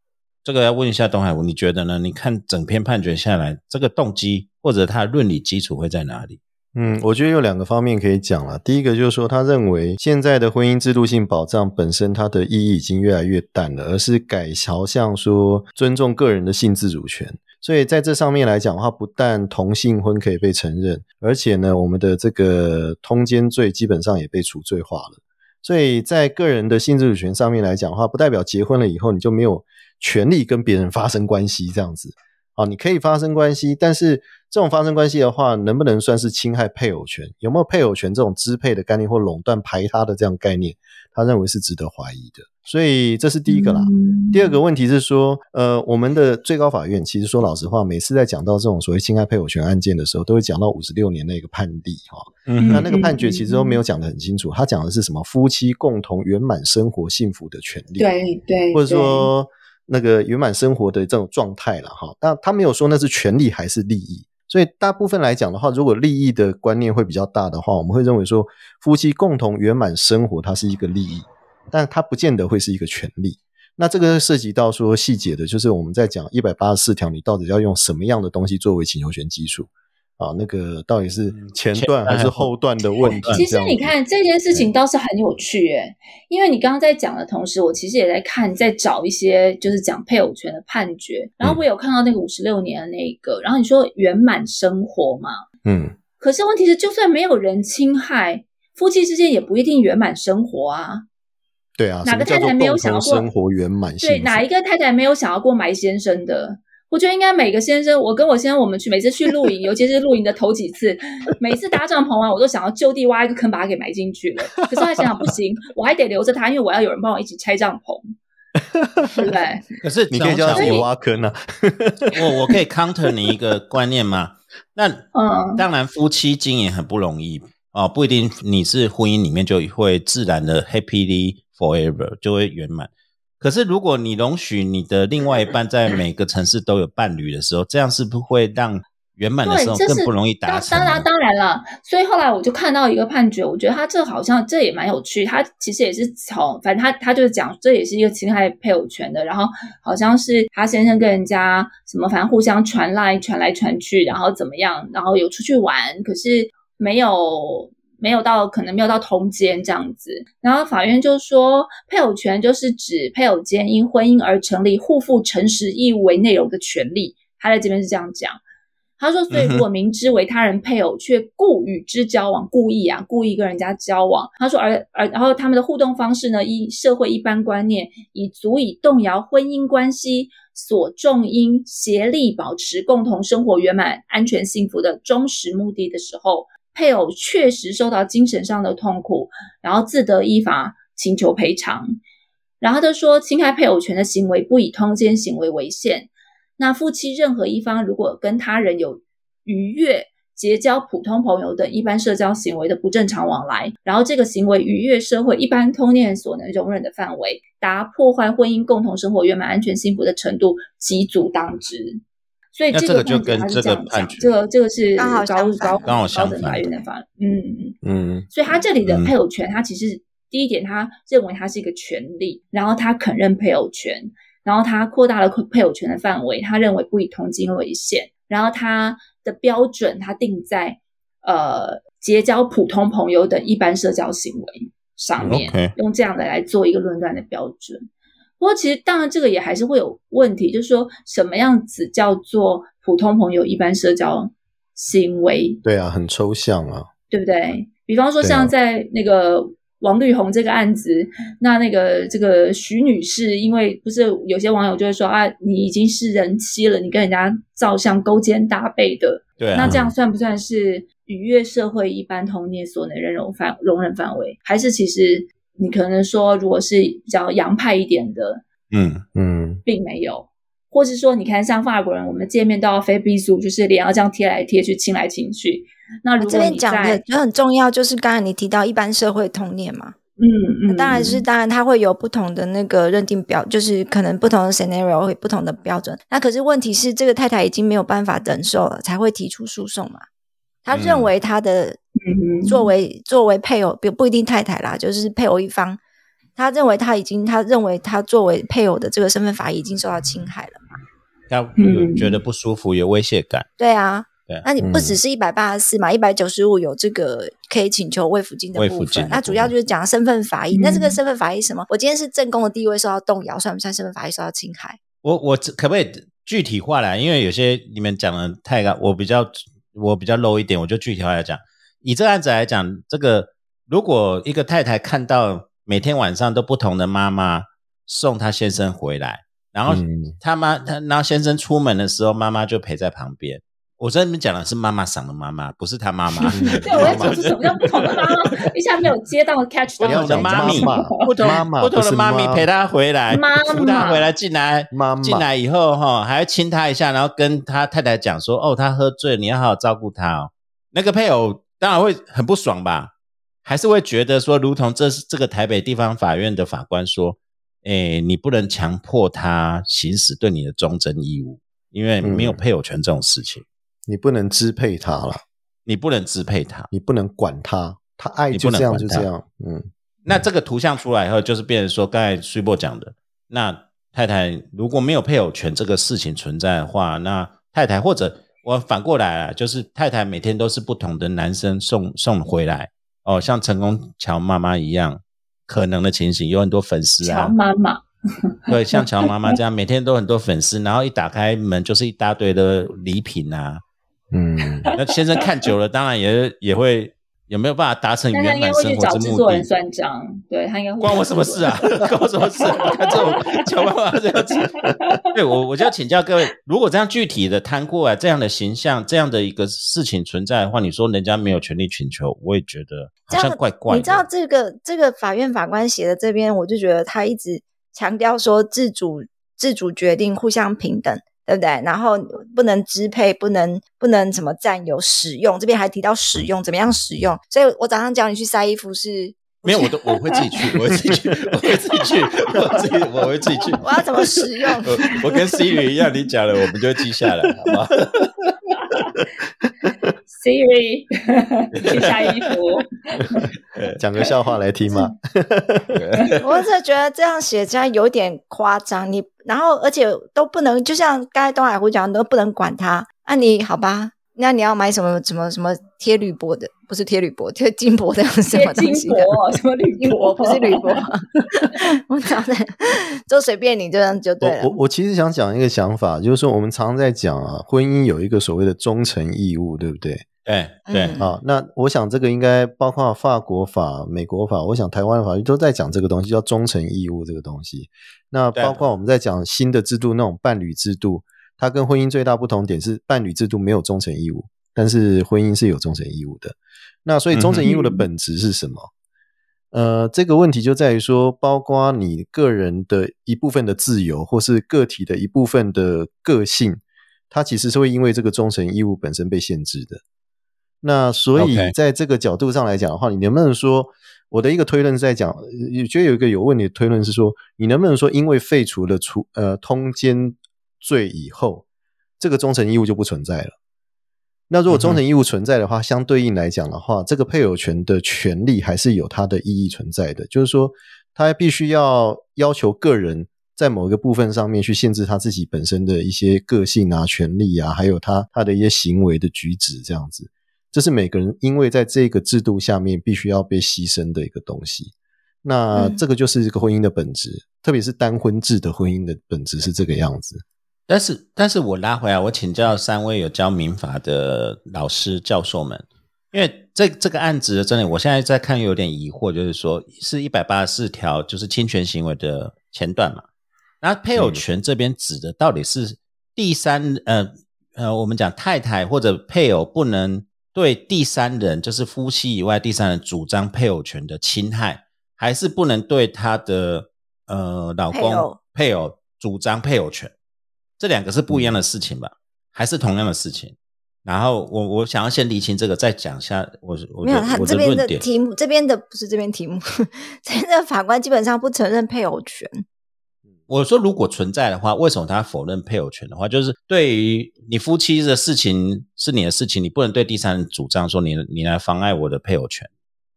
这个要问一下东海武，你觉得呢？你看整篇判决下来，这个动机或者他的论理基础会在哪里？嗯，我觉得有两个方面可以讲了。第一个就是说，他认为现在的婚姻制度性保障本身它的意义已经越来越淡了，而是改朝向说尊重个人的性自主权。所以在这上面来讲的话，不但同性婚可以被承认，而且呢，我们的这个通奸罪基本上也被除罪化了。所以在个人的性自主权上面来讲的话，不代表结婚了以后你就没有。权利跟别人发生关系这样子，啊，你可以发生关系，但是这种发生关系的话，能不能算是侵害配偶权？有没有配偶权这种支配的概念或垄断排他的这样概念？他认为是值得怀疑的。所以这是第一个啦。第二个问题是说，呃，我们的最高法院其实说老实话，每次在讲到这种所谓侵害配偶权案件的时候，都会讲到五十六年那个判例哈。那那个判决其实都没有讲得很清楚，他讲的是什么？夫妻共同圆满生活幸福的权利，对对，或者说。那个圆满生活的这种状态了哈，但他没有说那是权利还是利益，所以大部分来讲的话，如果利益的观念会比较大的话，我们会认为说夫妻共同圆满生活它是一个利益，但它不见得会是一个权利。那这个涉及到说细节的，就是我们在讲一百八十四条，你到底要用什么样的东西作为请求权基础？啊，那个到底是嗯前段还是后段的问题？其实你看这件事情倒是很有趣诶，因为你刚刚在讲的同时，我其实也在看，在找一些就是讲配偶权的判决，然后我有看到那个五十六年的那一个，然后你说圆满生活嘛，嗯，可是问题是，就算没有人侵害，夫妻之间也不一定圆满生活啊。对啊，哪个太太没有想要过生活圆满对，哪一个太太没有想要过埋先生的？我觉得应该每个先生，我跟我先生，我们去每次去露营，尤其是露营的头几次，每次搭帐篷完，我都想要就地挖一个坑把它给埋进去了。可是后来想想不行，我还得留着它，因为我要有人帮我一起拆帐篷，对不对？可是你可以叫他自己挖坑啊。我我可以 counter 你一个观念吗？那嗯，当然，夫妻经营很不容易哦，不一定你是婚姻里面就会自然的 happily forever 就会圆满。可是如果你容许你的另外一半在每个城市都有伴侣的时候，这样是不会让圆满的时候，更不容易达成？当然，当然了。所以后来我就看到一个判决，我觉得他这好像这也蛮有趣。他其实也是从，反正他他就是讲，这也是一个侵害配偶权的。然后好像是他先生跟人家什么，反正互相传来传来传去，然后怎么样，然后有出去玩，可是没有。没有到可能没有到通奸这样子，然后法院就说，配偶权就是指配偶间因婚姻而成立互负诚实义务为内容的权利。他在这边是这样讲。他说，所以如果明知为他人配偶，却故与之交往，故意啊，故意跟人家交往。他说，而而然后他们的互动方式呢，依社会一般观念，以足以动摇婚姻关系所重因协力保持共同生活圆满、安全、幸福的忠实目的的时候，配偶确实受到精神上的痛苦，然后自得依法请求赔偿。然后他就说，侵害配偶权的行为不以通奸行为为限。那夫妻任何一方如果跟他人有逾越结交普通朋友等一般社交行为的不正常往来，然后这个行为逾越社会一般通念所能容忍的范围，达破坏婚姻共同生活圆满、安全、幸福的程度，即足当之。所以那这这个就跟判决他是这个这样讲判决这个这个是刚好高高刚好相高等法反院的法，嗯嗯。嗯所以他这里的嗯配偶权，他其实第一点，他认为它是一个权利，然后他肯认配偶权，然后他扩大了配偶权的范围，他认为不以同金为限，然后他的标准他定在呃结交普通朋友等一般社交行为上面用这样的来做一个论断的标准。不过其实当然这个也还是会有问题，就是说什么样子叫做普通朋友一般社交行为？对啊，很抽象啊。对不对？比方说像在那个王力宏这个案子，那那个这个徐女士，因为不是有些网友就会说啊，你已经是人妻了，你跟人家照相勾肩搭背的，对啊，那这样算不算是逾越社会一般通念所能容容范容忍范围？还是其实你可能说，如果是比较洋派一点的，嗯，嗯，并没有。或是说，你看像法国人，我们见面都要飞逼速，就是脸要这样贴来贴去、亲来亲去。那如这果你边讲的在就很重要，就是刚才你提到一般社会通念嘛，嗯嗯，当然是当然它会有不同的那个认定标，就是可能不同的 scenario 会不同的标准。那可是问题是，这个太太已经没有办法忍受了，才会提出诉讼嘛。他认嗯为他的嗯作为作为配偶，不不一定太太啦，就是配偶一方，他认为他已经，他认为他作为配偶的这个身份法益已经受到侵害了嘛？他嗯觉得不舒服，有威胁感，对啊，对那你不嗯只是一百八十四嘛，一百九十五有这个可以请求慰抚金的部分那主要就是讲身份法益。嗯那这个身份法益什么？我今天是正宫的地位受到动摇，算不算身份法益受到侵害？我我只可不可以具体化来？因为有些你们讲的太高，我比较我比较 low 一点，我就具体化来讲。以这个案子来讲，这个如果一个太太看到每天晚上都不同的妈妈送她先生回来，然后嗯他妈他然后先生出门的时候，妈妈就陪在旁边。我这边讲的是妈妈桑的妈妈，不是他妈妈。对，我在讲是什么叫不同的妈妈，一下没有接到 catch 到不同的妈咪不同妈妈不同的妈妈咪陪他回来，妈妈扶他回来进来，妈妈进来以后哈，还要亲他一下，然后跟他太太讲说：“哦，他喝醉，你要好好照顾他哦。”那个配偶当然会很不爽吧，还是会觉得说，如同这是这个台北地方法院的法官说：“哎，你不能强迫他行使对你的忠贞义务，因为没有嗯配偶权这种事情，你不能支配他了，你不能支配他。”你不能管他，他爱你就这样。不能管他。就这样。嗯，那这个图像出来以后，就是变成说，刚才苏波讲的，那太太如果没有配偶权这个事情存在的话，那太太或者我反过来了，就是太太每天都是不同的男生送送回来。哦，像成功乔妈妈一样，可能的情形有很多粉丝啊乔啊，妈妈，对，像乔妈妈这样，每天都很多粉丝，然后一打开门就是一大堆的礼品啊。嗯，那先生看久了，当然也也会有没有办法达成圆应该会去满生活之目找制作人的？算账，对他应该会关我什么事啊？关我什么事、啊？你看这种乔妈妈这样子，对我我就要请教各位，如果这样具体的摊过来，这样的形象，这样的一个事情存在的话，你说人家没有权利请求，我也觉得好像怪怪的。你知道这个这个法院法官写的这边，我就觉得他一直强调说自主自主决定，互相平等，对不对？然后不能支配，不能不能怎么占有、使用，这边还提到使用，怎么样使用？所以我早上叫你去晒衣服是。没有，我都我会自己去，我会自己去，我会自己去，我自己我会自己去。我要怎么使用？我我跟 Siri 一样，你讲了，我们就记下来，好不好？Siri 去晒衣服，讲个笑话来听嘛。我是觉得这样写起来有点夸张，你然后而且都不能，就像刚才东海湖讲，都不能管他。那、你好吧？那你要买什么什么什么贴铝箔的？不是贴铝箔，贴金箔的什么金东西的？箔，什么铝金箔不是铝箔，我讲的就随便你这样就对了我我。我其实想讲一个想法，就是说我们常常在讲啊，婚姻有一个所谓的忠诚义务，对不对？对对，嗯啊，那我想这个应该包括法国法、美国法，我想台湾的法律都在讲这个东西，叫忠诚义务这个东西。那包括我们在讲新的制度，那种伴侣制度，它跟婚姻最大不同点是，伴侣制度没有忠诚义务，但是婚姻是有忠诚义务的。那所以忠诚义务的本质是什么？呃，这个问题就在于说，包括你个人的一部分的自由，或是个体的一部分的个性，它其实是会因为这个忠诚义务本身被限制的。那所以在这个角度上来讲的话，你能不能说我的一个推论是在讲，呃我觉得有一个有问题的推论是说，你能不能说因为废除了除呃通奸罪以后，这个忠诚义务就不存在了？那如果忠诚义务存在的话，相对应来讲的话，这个配偶权的权利还是有它的意义存在的，就是说，他必须要要求个人在某一个部分上面去限制他自己本身的一些个性啊、权利啊，还有他他的一些行为的举止，这样子，这是每个人因为在这个制度下面必须要被牺牲的一个东西。那嗯这个就是一个婚姻的本质，特别是单婚制的婚姻的本质是这个样子。但是，但是我拉回来，我请教三位有教民法的老师、教授们，因为这这个案子真的，我现在在看有点疑惑，就是说是一百八十四条，就是侵权行为的前段嘛。那配偶权这边指的到底是第三呃呃，我们讲太太或者配偶不能对第三人，就是夫妻以外第三人主张配偶权的侵害，还是不能对他的呃老公配偶配偶主张配偶权？这两个是不一样的事情吧？还是同样的事情？然后我我想要先理清这个，再讲一下我我没有，他这边。的题目，这边的不是这边题目，这边的法官基本上不承认配偶权。我说如果存在的话，为什么他否认配偶权的话？就是对于你夫妻的事情是你的事情，你不能对第三人主张说你你来妨碍我的配偶权。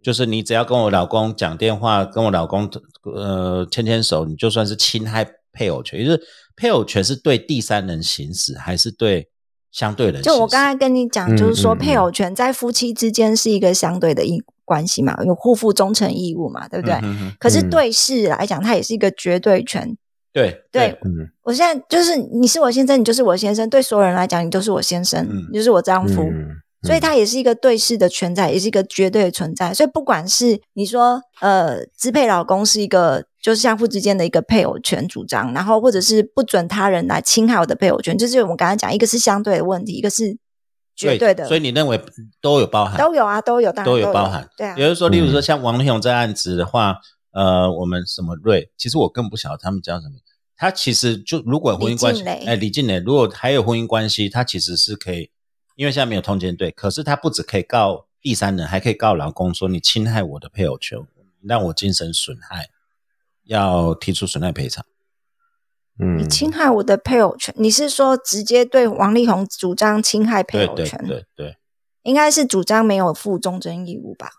就是你只要跟我老公讲电话，跟我老公呃牵牵手，你就算是侵害配偶权。也就是配偶权是对第三人行使，还是对相对人？就我刚才跟你讲，就是说配偶权在夫妻之间是一个相对的义关系嘛，有互负忠诚义务嘛，对不对？嗯哼哼可是嗯对事来讲，它也是一个绝对权。对对嗯我现在就是你是我先生，你就是我先生，对所有人来讲，你就是我先生，嗯你就是我丈夫。嗯所以它也是一个对视的存在，也是一个绝对的存在。所以不管是你说呃支配老公是一个就是相互之间的一个配偶权主张，然后或者是不准他人来侵害我的配偶权，就是我们刚才讲，一个是相对的问题，一个是绝对的，所以你认为都有包含？都有啊，都有，当然都有有包含。对啊比，如说，例如说嗯像王力宏这案子的话，呃，我们什么瑞，其实我更不晓得他们叫什么。他其实就如果婚姻关系，李静蕾哎，李静蕾，如果还有婚姻关系，他其实是可以，因为现在没有通奸罪，可是他不只可以告第三人，还可以告老公说你侵害我的配偶权，让我精神损害，要提出损害赔偿。嗯你侵害我的配偶权，你是说直接对王力宏主张侵害配对对偶权？对对，应该是主张没有负忠贞义务吧？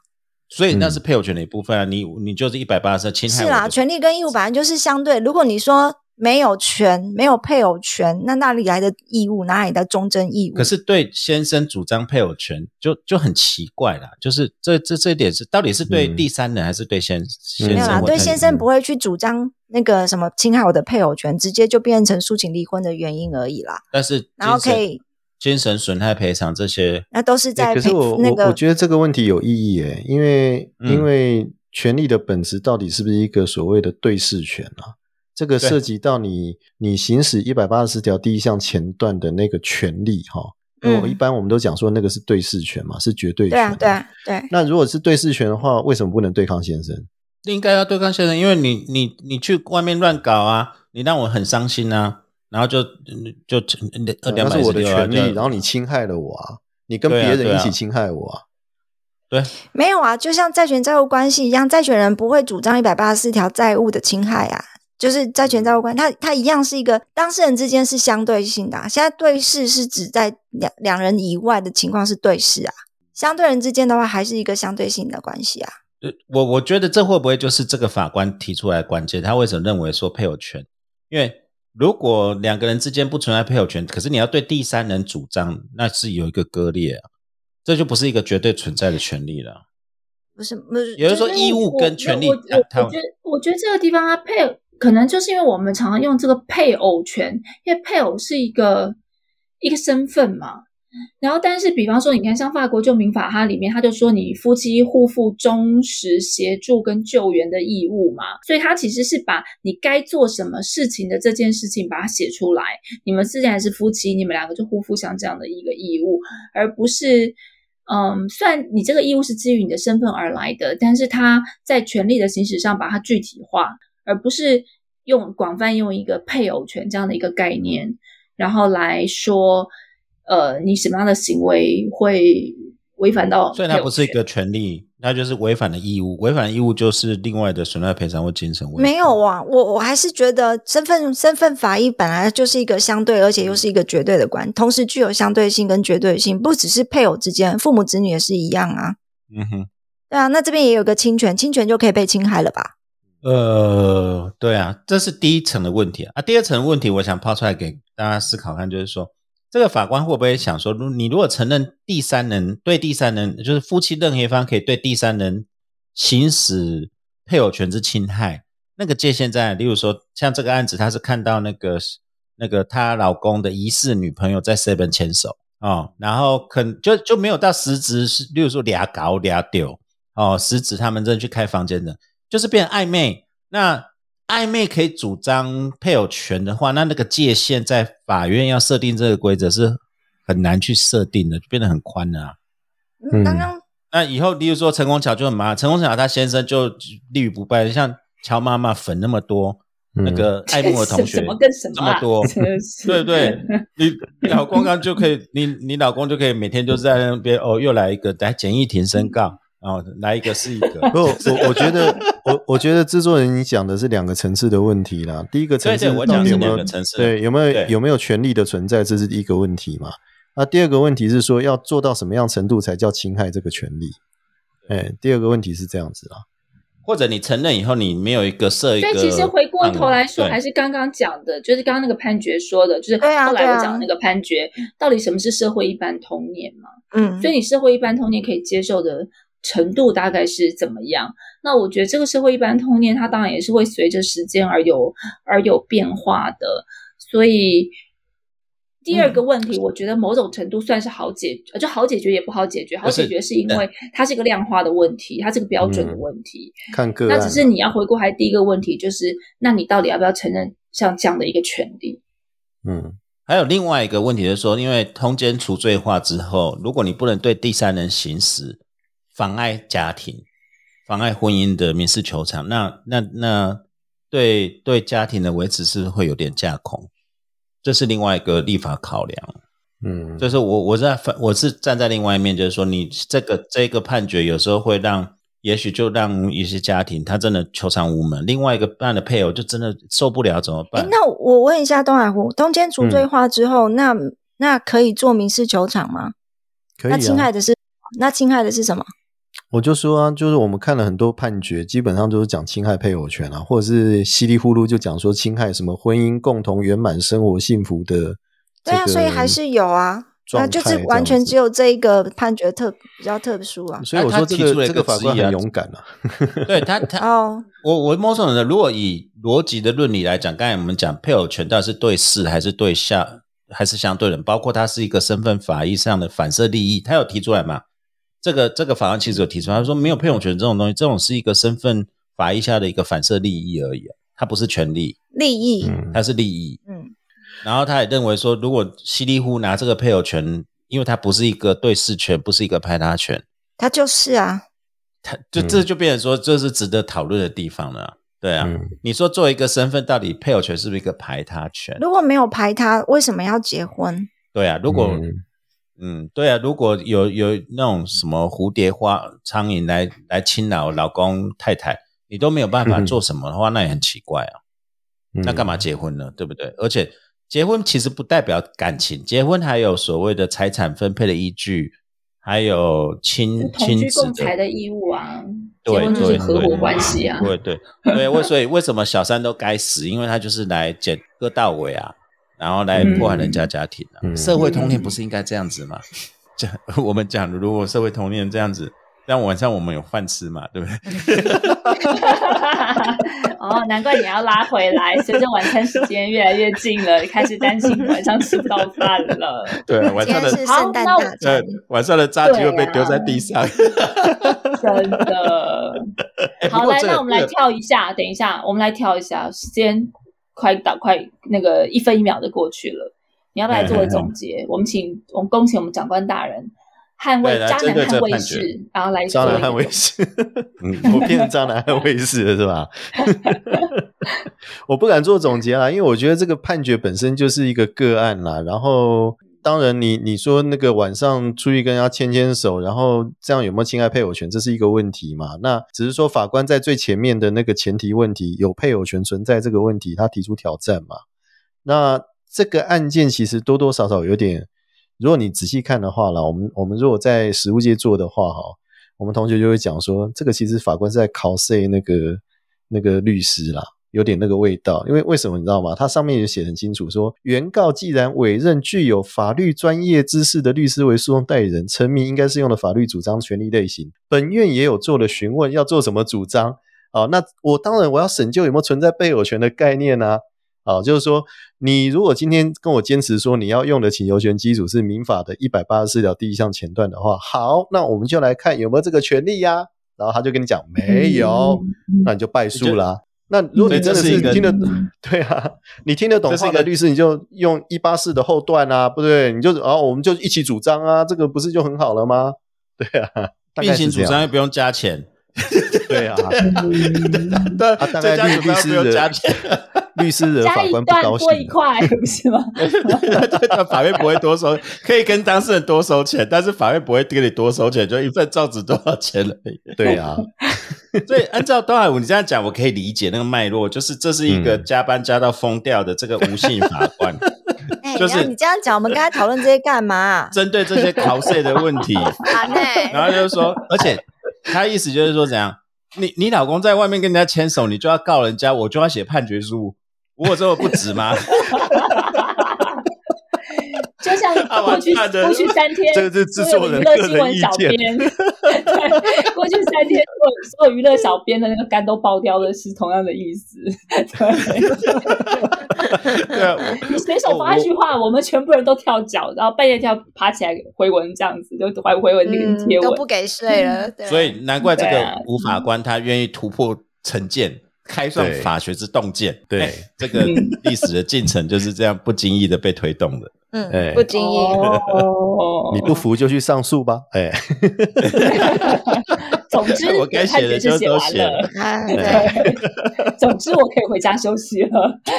所以那嗯是配偶权的一部分啊。你你就是一百八十侵害是啦，权利跟义务本来就是相对。如果你说没有权，没有配偶权，那哪里来的义务？哪里的忠贞义务？可是对先生主张配偶权就就很奇怪啦，就是这这这一点是到底是对嗯第三人还是对先先没有啦？对先生不会去主张那个什么侵害我的配偶权，直接就变成诉请离婚的原因而已啦。但是然后可以精神损害赔偿这些，那都是欸在配可是我、那个我我觉得这个问题有意义诶，因为、嗯因为权利的本质到底是不是一个所谓的对视权啊？这个涉及到你你行使一百八十四条第一项前段的那个权利哈。因为我嗯一般我们都讲说那个是对事权嘛，是绝对权。对啊，对啊，对。那如果是对事权的话，为什么不能对抗先生？应该要对抗先生，因为你你你去外面乱搞啊，你让我很伤心啊，然后就就二两百那是我的六啊权利，然后你侵害了我啊，你跟别人一起侵害我啊。对没有啊，就像债权债务关系一样，债权人不会主张一百八十四条债务的侵害啊，就是债权债务关，它它一样是一个当事人之间是相对性的、啊。现在对视是指在两两人以外的情况是对视啊，相对人之间的话还是一个相对性的关系啊。呃我我觉得这会不会就是这个法官提出来的关键？他为什么认为说配偶权？因为如果两个人之间不存在配偶权，可是你要对第三人主张，那是有一个割裂啊，这就不是一个绝对存在的权利了。不是，不是，也就是说，义务跟权利我觉得，我觉得这个地方它配可能就是因为我们常常用这个配偶权，因为配偶是一个一个身份嘛。然后，但是比方说，你看像法国救民法，它里面它就说你夫妻互负忠实协助跟救援的义务嘛，所以它其实是把你该做什么事情的这件事情把它写出来。你们既然是夫妻，你们两个就互负像这样的一个义务，而不是。嗯，虽然你这个义务是基于你的身份而来的，但是它在权利的行使上把它具体化，而不是用广泛用一个配偶权这样的一个概念，然后来说，呃，你什么样的行为会违反到所以它不是一个权利，它就是违反的义务。违反的义务就是另外的损害赔偿或精神。没有啊，我我还是觉得身份身份法益本来就是一个相对，而且又是一个绝对的关，同时具有相对性跟绝对性，不只是配偶之间，父母子女也是一样啊。嗯哼，对啊，那这边也有个侵权，侵权就可以被侵害了吧？呃，对啊，这是第一层的问题啊。第二层问题，我想抛出来给大家思考看，就是说，这个法官会不会想说，如你如果承认第三人对第三人，就是夫妻任何一方可以对第三人行使配偶权之侵害，那个界限在，例如说，像这个案子，他是看到那个那个她老公的疑似女朋友在 seven 牵手哦，然后可就就没有到实质是，例如说俩搞俩丢哦，实质他们真去开房间的。就是变成暧昧。那暧昧可以主张配偶权的话，那那个界限在法院要设定这个规则是很难去设定的，就变得很宽了、啊。嗯刚刚那以后，例如说陈功桥就很麻烦，陈功桥他先生就立于不败，像乔妈妈粉那么多，嗯那个爱慕的同学 什么跟什么、啊、这么多，对不对？你你老公刚就可以，你你老公就可以每天就在那边哦，又来一个来简易庭申告，然后来一个是一个，不，我我觉得，我我觉得制作人你讲的是两个层次的问题啦。第一个层次我讲是到底有没有两个层次对有没有有没有权利的存在，这是第一个问题嘛。那第二个问题是说，要做到什么样程度才叫侵害这个权利？哎，第二个问题是这样子啦。或者你承认以后，你没有一个设一个所，以其实回过头来说，还是刚刚讲的，就是刚刚那个判决说的，就是后来我讲的那个判决，到底什么是社会一般童年嘛？嗯所以你社会一般童年可以接受的程度大概是怎么样？那我觉得这个社会一般通念，它当然也是会随着时间而有而有变化的。所以第二个问题，我觉得某种程度算是好解，呃就好解决也不好解决。好解决是因为它是一个量化的问题，它是个标准的问题。看个，那只是你要回过来第一个问题，就是那你到底要不要承认像这样的一个权利？嗯还有另外一个问题就是说，因为通奸除罪化之后，如果你不能对第三人行使妨碍家庭、妨碍婚姻的民事求偿，那那那对对家庭的维持是会有点架空，这是另外一个立法考量。嗯，就是我我在我是站在另外一面，就是说你这个这个判决有时候会让，也许就让一些家庭他真的求偿无门，另外一个办的配偶就真的受不了怎么哎办？，那我问一下东海湖，通奸除罪嗯化之后，那那可以做民事求偿吗？可以那侵害啊。的是那侵害的是什么？我就说啊，就是我们看了很多判决，基本上都是讲侵害配偶权啊，或者是稀里糊涂就讲说侵害什么婚姻共同圆满生活幸福的。对啊，所以还是有啊，那就是完全只有这一个判决特比较特殊啊。所以我说这个这个法官很勇敢啊。对他他 哦，我我某种程度，如果以逻辑的论理来讲，刚才我们讲配偶权到底是对事还是对下还是相对人，包括他是一个身份法益上的反射利益，他有提出来吗？这个这个法案其实有提出，他说没有配偶权这种东西，这种是一个身份法益下的一个反射利益而已，它不是权利，利益，它是利益。嗯，然后他也认为说，如果稀里糊拿这个配偶权，因为它不是一个对事权，不是一个排他权，它就是啊，他就这就变成说，这是值得讨论的地方了。对啊，你说作为一个身份，到底配偶权是不是一个排他权？如果没有排他，为什么要结婚？对啊，如果。嗯，对啊，如果有有那种什么蝴蝶花、苍蝇来来侵扰老公太太，你都没有办法做什么的话，那也很奇怪啊。那干嘛结婚呢？对不对？而且结婚其实不代表感情，结婚还有所谓的财产分配的依据，还有亲亲子共财的义务啊。对对，合伙关系啊。对对对，为所以为什么小三都该死？因为他就是来剪割稻尾啊。然后来破坏人家家庭啊！社会通念不是应该这样子吗？讲我们讲，如果社会通念这样子，那晚上我们有饭吃嘛？对不对？哦，难怪你要拉回来。随着晚餐时间越来越近了，开始担心晚上吃不到饭了。对，晚上的好，那呃，晚上的炸鸡会被丢在地上。真的。好，来，那我们来跳一下。等一下，我们来跳一下时间。快到快那个一分一秒的过去了，你要不要来做个总结？我们请我们恭请我们长官大人捍卫 渣男捍卫士，然后来渣男捍卫士，我变成渣男捍卫士了是吧？我不敢做总结啦，因为我觉得这个判决本身就是一个个案啦，然后。当然，你你说那个晚上出去跟人家牵牵手，然后这样有没有侵害配偶权，这是一个问题嘛？那只是说法官在最前面的那个前提问题，有配偶权存在这个问题，他提出挑战嘛？那这个案件其实多多少少有点，如果你仔细看的话啦，我们我们如果在实务界做的话，哈，我们同学就会讲说，这个其实法官是在考试那个那个律师啦。有点那个味道，因为为什么你知道吗？它上面也写很清楚，说原告既然委任具有法律专业知识的律师为诉讼代理人，陈明应该是用的法律主张权利类型，本院也有做了询问，要做什么主张？啊，那我当然我要审究有没有存在被偶权的概念呢？啊，就是说你如果今天跟我坚持说你要用的请求权基础是民法的一百八十四条第一项前段的话，好，那我们就来看有没有这个权利呀？然后他就跟你讲没有，那你就败诉啦。那如果你真的是听得 对啊，你听得懂话的律师，你就用一八四的后段啊，不对？你就啊，我们就一起主张啊，这个不是就很好了吗？对啊，并行主张又不用加钱，对啊，对，大概律律师的 律师的法官不高兴，多一块不是吗？法院不会多收，可以跟当事人多收钱，但是法院不会给你多收钱，就一份造纸多少钱了？对啊。所以按照东海武你这样讲，我可以理解那个脉络，就是这是一个加班加到疯掉的这个无性法官。就是你这样讲，我们刚才讨论这些干嘛？针对这些考试的问题。然后就是说，而且他意思就是说，怎样？你你老公在外面跟人家牵手，你就要告人家，我就要写判决书，我有这么不值吗？就像 过去过去三天，这个是制作人娱乐新闻小编，对，过去三天所有所有娱乐小编的那个肝都爆掉了是同样的意思。对，你随手发一句话，我们全部人都跳脚，然后半夜跳爬起来回文，这样子就回回文那个贴文都不给睡了。所以难怪这个吴法官他愿意突破成见，开创法学之洞见。对，这个历史的进程就是这样不经意的被推动的。嗯，不经意，你不服就去上诉吧。哎，总之我该写的就都写了。对，总之我可以回家休息了。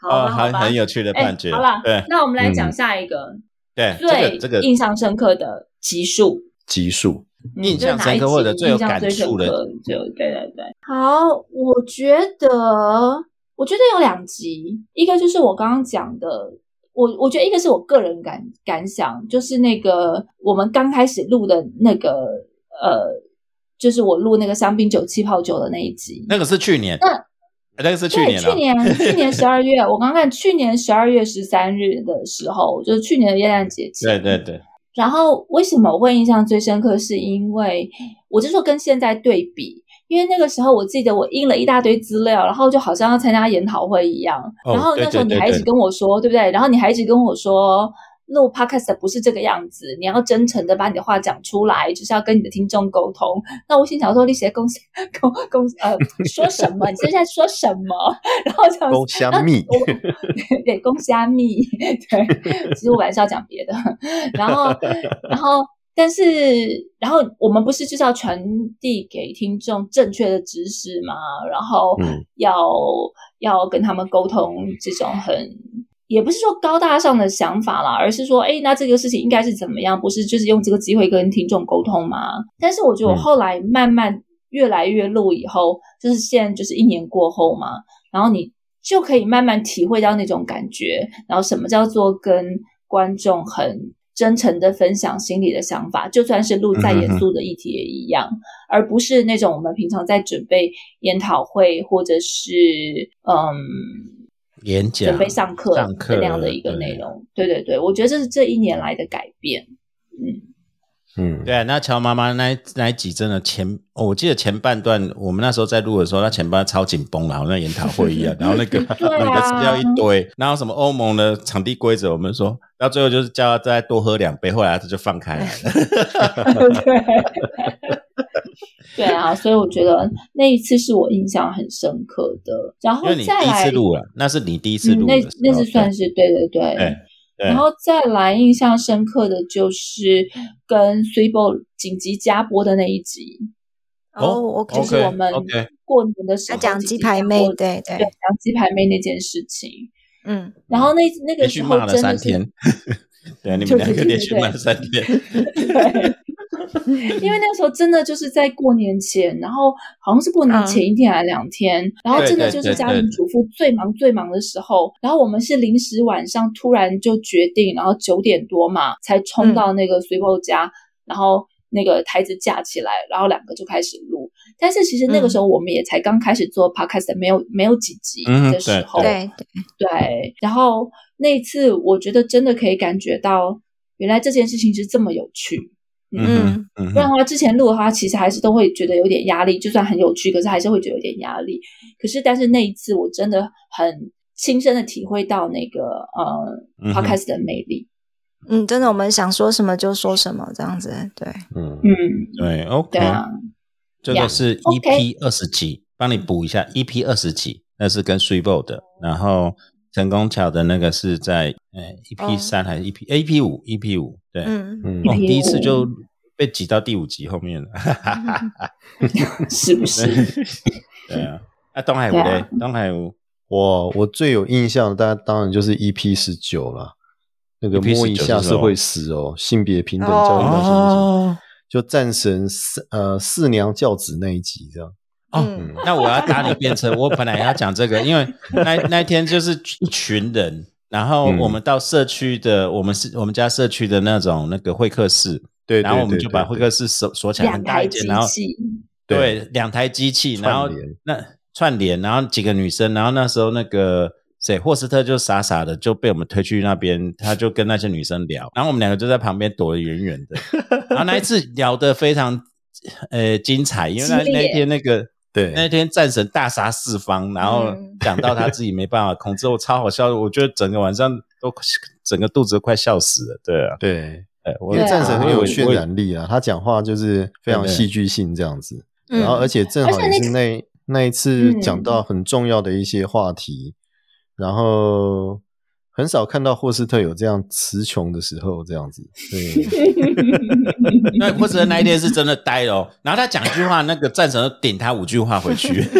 好，很很有趣的判决。好了，对，那我们来讲下一个。对，最这个印象深刻的集数，集数，印象深刻或者最有感触的，就对对对。好，我觉得。我觉得有两集，一个就是我刚刚讲的，我我觉得一个是我个人感感想，就是那个我们刚开始录的那个呃，就是我录那个香槟酒气泡酒的那一集，那个是去年，那那个是去，年啊去年去年十二月，我刚看去年十二月十三日的时候，就是去年的耶诞节前。对对对，然后为什么我会印象最深刻？是因为我就说跟现在对比，因为那个时候我记得我印了一大堆资料，然后就好像要参加研讨会一样。哦然后那时候你还一直跟我说，对不对？然后你还一直跟我说。录 podcast 不是这个样子，你要真诚的把你的话讲出来，就是要跟你的听众沟通。那我心想说，你写公司公公呃说什么？你现在说什么？然后这样子公虾蜜 对，公虾蜜，对，其实我本来是要讲别的，然后，然后，但是，然后我们不是就是要传递给听众正确的知识吗？然后嗯要、要跟他们沟通这种很。也不是说高大上的想法啦，而是说，哎，那这个事情应该是怎么样？不是就是用这个机会跟听众沟通吗？但是我觉得我嗯后来慢慢越来越录以后，就是现在就是一年过后嘛，然后你就可以慢慢体会到那种感觉，然后什么叫做跟观众很真诚的分享心里的想法，就算是录再严肃的议题也一样，而不是那种我们平常在准备研讨会或者是嗯演讲准备上课上课的那样的一个内容。对对对，我觉得这是这一年来的改变。嗯，嗯，对啊，那乔妈妈那那一集真的前，哦我记得前半段我们那时候在录的时候，那前半段超紧绷了，好像研讨会一样，然后那个对啊你的资料一堆，然后什么欧盟的场地规则，我们说到最后就是叫他再多喝两杯，后来他就放开来了。对。对啊，所以我觉得那一次是我印象很深刻的。然后因为你第一次录了，那是你第一次嗯，那录的时候，那是算是对对对。对对然后再来印象深刻的就是跟 s u i b o 紧急加播的那一集，哦，OK，就是我们过年的时候讲鸡排妹，对对，对讲鸡排妹那件事情。嗯，然后那那个时候真的是，对啊，你们两个连续骂了三天 对，因为那个时候真的就是在过年前，然后好像是过年前一天还是两天，然后真的就是家庭主妇最忙最忙的时候，然后我们是临时晚上突然就决定，然后九点多嘛才冲到那个随波家，然后那个台子架起来，然后两个就开始录。但是其实那个时候我们也才刚开始做 podcast，没有没有几集嗯的时候，对对，对，然后那一次我觉得真的可以感觉到，原来这件事情是这么有趣。嗯嗯不然，的话，之前录的话，其实还是都会觉得有点压力。就算很有趣，可是还是会觉得有点压力。可是，但是那一次我真的很亲身的体会到那个呃 podcast 的魅力。嗯，真的，我们想说什么就说什么，这样子，对，嗯，嗯，对，OK，对啊，这个是 OK EP 二十集，帮你补一下 EP 二十几，那是跟 s u i b o 的，然后成功桥的那个是在呃 EP 三还是 EP EP 五 EP 五，对，嗯，嗯。哦，第一次就被挤到第五集后面了，是不是？对啊，啊东海湖嘞？啊，东海湖。我我最有印象的，当当然就是 EP 十九了，那个摸一下是会死哦，性别平等教育到现哦就战神四呃四娘教子那一集这样。哦嗯，那我要打你便车，我本来要讲这个，因为那那天就是一群人，然后嗯我们到社区的，我们是我们家社区的那种那个会客室，对，然后我们就把会客室锁锁起来，两很大一间，台机然后器，对两台机器，然后那串联，然后几个女生，然后那时候那个谁霍斯特就傻傻的就被我们推去那边，他就跟那些女生聊，然后我们两个就在旁边躲得远远的，然后那一次聊得非常呃精彩，因为那那天那个。对。那天战神大杀四方，然后嗯。讲到他自己没办法控制，我超好笑，我觉得整个晚上都整个肚子都快笑死了。对啊，对，哎，我因为对啊战神很有渲染力啊，他讲话就是非常戏剧性这样子，嗯。然后而且正好也是那那一次嗯。讲到很重要的一些话题，然后很少看到霍斯特有这样词穷的时候，这样子，对，那霍斯特那一天是真的呆了、哦，然后他讲一句话，那个战神就顶他五句话回去。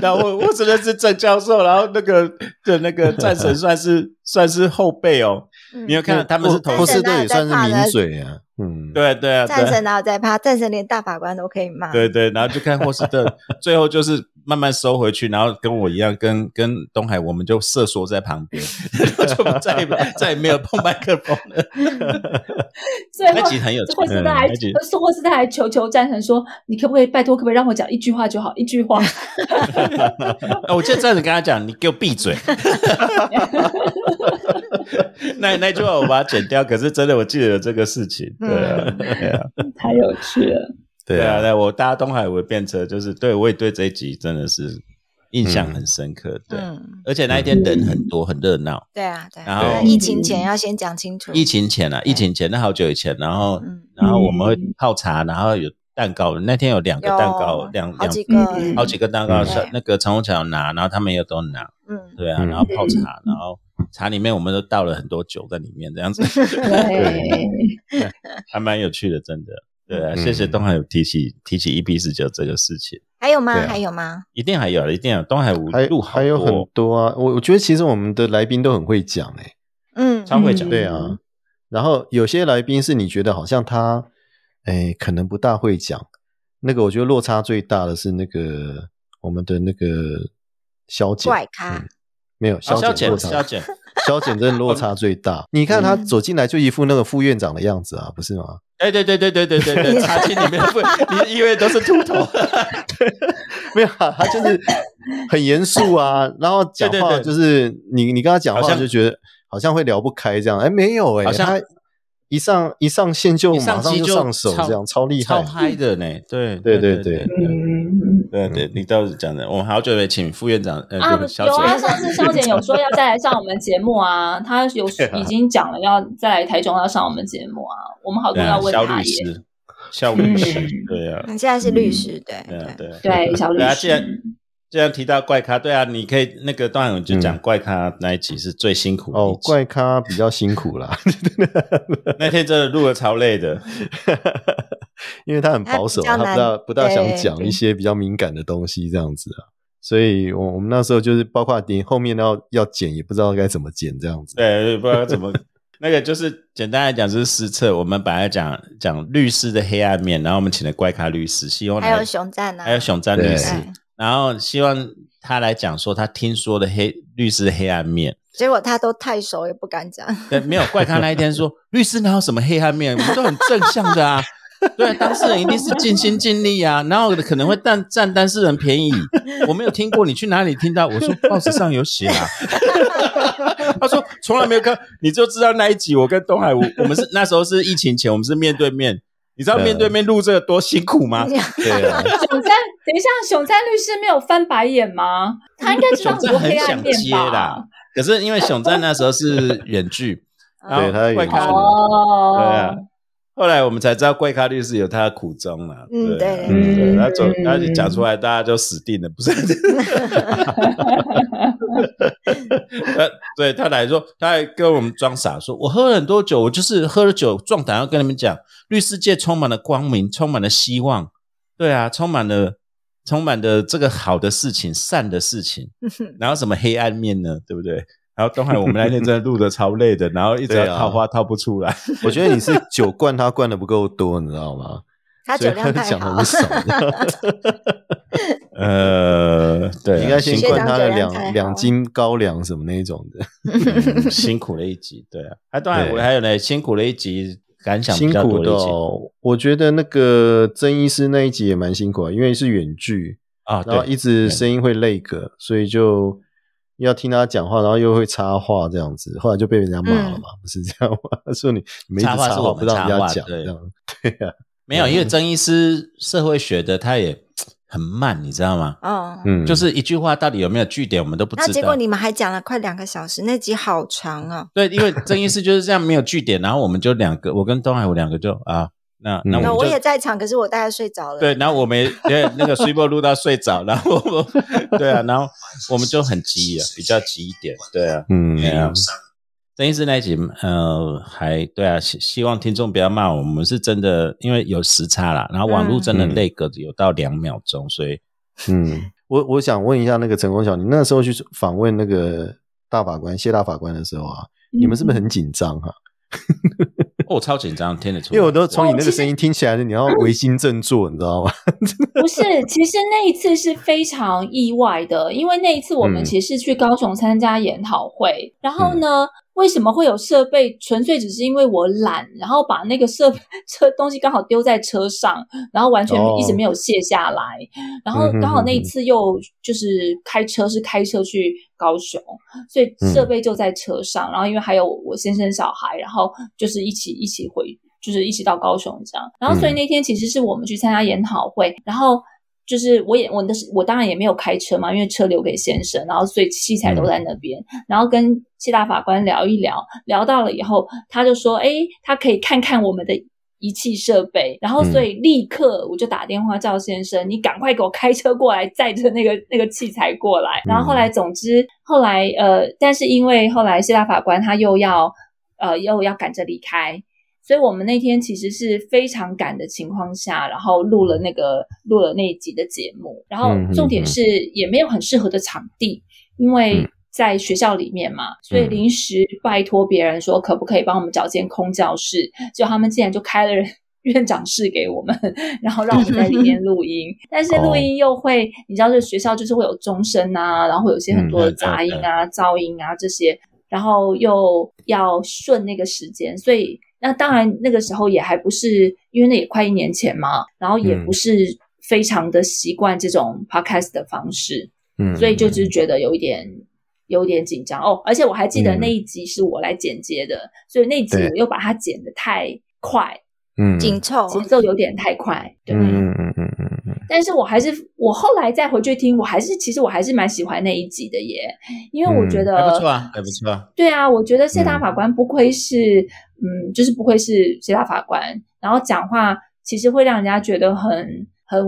然后我我真的是郑教授，然后那个的那个战神算是算是后辈哦。你有看到他们是同霍斯特也算是名嘴啊，嗯，对对啊，战神哪有在怕？战神连大法官都可以骂。对对，然后就看霍斯特，最后就是慢慢收回去，然后跟我一样，跟跟东海，我们就瑟缩在旁边，就再也再也没有碰麦克风了。最后那集很有趣霍斯特还嗯那集霍斯特还求求战神说：“你可不可以拜托，可不可以让我讲一句话就好，一句话。哦我记得这样子跟他讲，你给我闭嘴。那那句话我把它剪掉，可是真的我记得有这个事情。对啊，对啊，” 太有趣了。对啊，对，我搭东海我变车，就是对我也对这一集真的是印象很深刻。对，嗯，而且那一天人很多，很热闹。对啊，对啊。然后疫情前要先讲清楚。疫情前啊，疫情前那好久以前，然后嗯。然后我们会泡茶，然后有蛋糕，那天有两个蛋糕，两两好几个，嗯好几个蛋糕，嗯。是那个陈红桥拿，然后他们也都拿，嗯，对啊，嗯然后泡茶，然后茶里面我们都倒了很多酒在里面，这样子 对，还蛮有趣的，真的。对啊，嗯谢谢东海有提起提起 EP 十九这个事情，还有吗？还有吗？一定还有，一定有东海五还录好还有很多，啊。我我觉得其实我们的来宾都很会讲诶、嗯，超会讲，对啊。然后有些来宾是你觉得好像他，诶，可能不大会讲。那个我觉得落差最大的是那个我们的那个小姐，怪咖嗯，没有消减落差，消减 消减真的落差最大。你看他走进来就一副那个副院长的样子啊，不是吗？哎、对对对对对对对，茶几里面不，你以为都是秃头？对，没有、他就是很严肃啊，然后讲话就是你你跟他讲话就觉得好像会聊不开这样。哎、没有哎、欸，他一上一上线就马上就上手这样，超厉害，超嗨的呢。对对对对，嗯。对对，你倒是讲的，我们好久没请副院长呃啊，有啊，上次肖姐有说要再来上我们节目啊，她有啊已经讲了要再来台中要上我们节目啊，我们好多要问肖律。师，肖律师嗯，对啊，你现在是律师，对对啊，对。小律对啊，既然师。既然提到怪咖，对啊，你可以那个当然我就讲嗯怪咖那一集是最辛苦哦，怪咖比较辛苦啦，那天真的录的超累的，因为他很保守，他不大不大想对讲一些比较敏感的东西这样子啊。所以，我我们那时候就是包括你后面要要剪，也不知道该怎么剪这样子。对，不知道怎么。那个就是简单来讲，就是失策。我们本来讲讲律师的黑暗面，然后我们请了怪咖律师，希望来还有熊赞啊，还有熊赞律对师，然后希望他来讲说他听说的黑律师的黑暗面。结果他都太熟，也不敢讲。对，没有怪咖那一天说 律师哪有什么黑暗面，我们都很正向的啊。对，当事人一定是尽心尽力啊，然后可能会占占当事人便宜。我没有听过，你去哪里听到？我说报纸上有写啊。他说从来没有看，你就知道那一集我跟东海，我我们是那时候是疫情前，我们是面对面。你知道面对面录这个多辛苦吗？对啊，熊赞，等一下，熊赞律师没有翻白眼吗？他应该知道很很多黑暗想接面吧啦？，可是因为熊赞那时候是远距，对他远距哦，对啊，后来我们才知道怪咖律师有他的苦衷啦。嗯对他走嗯他一讲出来，大家就死定了，不是？呃，对他来说，他还跟我们装傻，说我喝了很多酒，我就是喝了酒壮胆，要跟你们讲，律师界充满了光明，充满了希望，对啊，充满了充满了这个好的事情、善的事情，然后什么黑暗面呢？对不对？然后东海，我们那天真的录的超累的，然后一直对啊。要套话套不出来。我觉得你是酒灌他灌的不够多，你知道吗？他酒量太好所以他讲的很，少。呃，对啊，应该先辛灌他的学长酒量太好。两两斤高粱什么那一种的，嗯。辛苦了一集，对啊，还当然对我还有呢，辛苦了一集，感想比较辛苦的多的一集。哦。我觉得那个曾医师那一集也蛮辛苦啊，因为是远距，啊，对然后一直声音会累个，所以就要听他讲话，然后又会插话这样子，后来就被人家骂了嘛，不是这样吗？说你你们一直插话不让人家讲这样，对呀，没有，因为曾医师社会学的他也很慢，你知道吗？哦，嗯，就是一句话到底有没有句点，我们都不知道。那结果你们还讲了快两个小时，那集好长哦。对，因为曾医师就是这样没有句点，然后我们就两个，我跟东海我两个就啊，那那嗯我也在场，可是我大概睡着了。对，然后我们对那个 s u p 录到睡着，然后对啊，然后我们就很急啊，比较急一点，对啊，嗯对啊。曾医师那一集，呃，还对啊，希希望听众不要骂我们，我们是真的，因为有时差啦，然后网络真的那个有到两秒钟，所以嗯，我我想问一下那个陈功晓，你那时候去访问那个大法官谢大法官的时候啊，你们是不是很紧张啊？哦，我超紧张，听得出来，因为我都从你那个声音听起来，你要唯心振作，你知道吗？不是，其实那一次是非常意外的，因为那一次我们嗯。其实是去高雄参加研讨会，然后呢，为什么会有设备？纯粹只是因为我懒，然后把那个设车东西刚好丢在车上，然后完全哦一直没有卸下来，然后刚好那一次又就是开车是开车去高雄，所以设备就在车上，然后因为还有我先生小孩，然后就是一起一起回。就是一起到高雄这样，然后所以那天其实是我们去参加研讨会，然后就是我也我的我当然也没有开车嘛，因为车留给先生，然后所以器材都在那边，然后跟谢大法官聊一聊，聊到了以后，他就说，诶，他可以看看我们的。仪器设备，然后所以立刻我就打电话叫先生，你赶快给我开车过来，载着那个那个器材过来。然后后来，总之后来呃，但是因为后来谢大法官他又要呃又要赶着离开，所以我们那天其实是非常赶的情况下，然后录了那个录了那一集的节目，然后重点是也没有很适合的场地，因为在学校里面嘛，所以临时拜托别人说可不可以帮我们找间空教室，就他们竟然就开了。院长室给我们，然后让我们在里面录音，但是录音又会，你知道，这学校就是会有钟声啊，然后会有一些很多的杂音啊、噪音啊这些，然后又要顺那个时间，所以那当然那个时候也还不是，因为那也快一年前嘛，然后也不是非常的习惯这种 podcast 的方式，嗯，所以就只是。觉得有一点有点紧张。哦，而且我还记得那一集是我来剪接的，所以那集我又把它剪得太快，嗯。紧凑，节奏有点太快，对。嗯嗯嗯嗯嗯嗯，但是我还是，我后来再回去听，我还是其实我还是蛮喜欢那一集的耶，因为我觉得、还不错啊，还不错。啊。对啊，我觉得谢大法官不愧是，嗯就是不愧是谢大法官，然后讲话其实会让人家觉得很很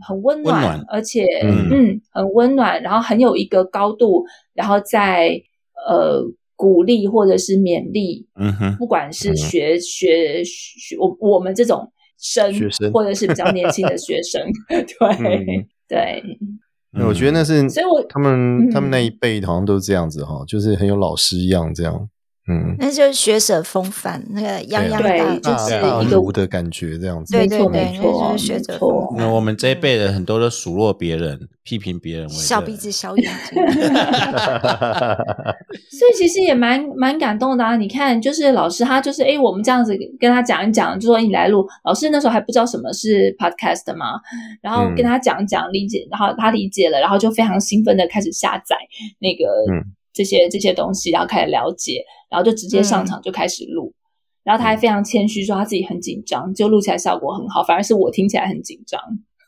很温暖，温暖而且嗯嗯很温暖，然后很有一个高度，然后在呃鼓励或者是勉励，嗯哼，不管是学、学学我我们这种生，学生。或者是比较年轻的学生，对、嗯。对，那我觉得那是，所以我他们嗯他们那一辈好像都是这样子哈，就是很有老师一样这样，嗯，那就是学者风范，那个泱泱对大就是一个儒的感觉这样子，对对没错对，那没错就是学者风范。那我们这一辈的很多都数落别人、批评别人小鼻子小眼睛，所以其实也蛮蛮感动的啊！你看，就是老师他就是诶，我们这样子跟他讲一讲，就说你来录。老师那时候还不知道什么是 podcast 嘛，然后跟他讲讲理解，然后他理解了，然后就非常兴奋的开始下载那个、嗯这些这些东西，然后开始了解，然后就直接上场就开始录。然后他还非常谦虚说他自己很紧张，就录起来效果很好，反而是我听起来很紧张，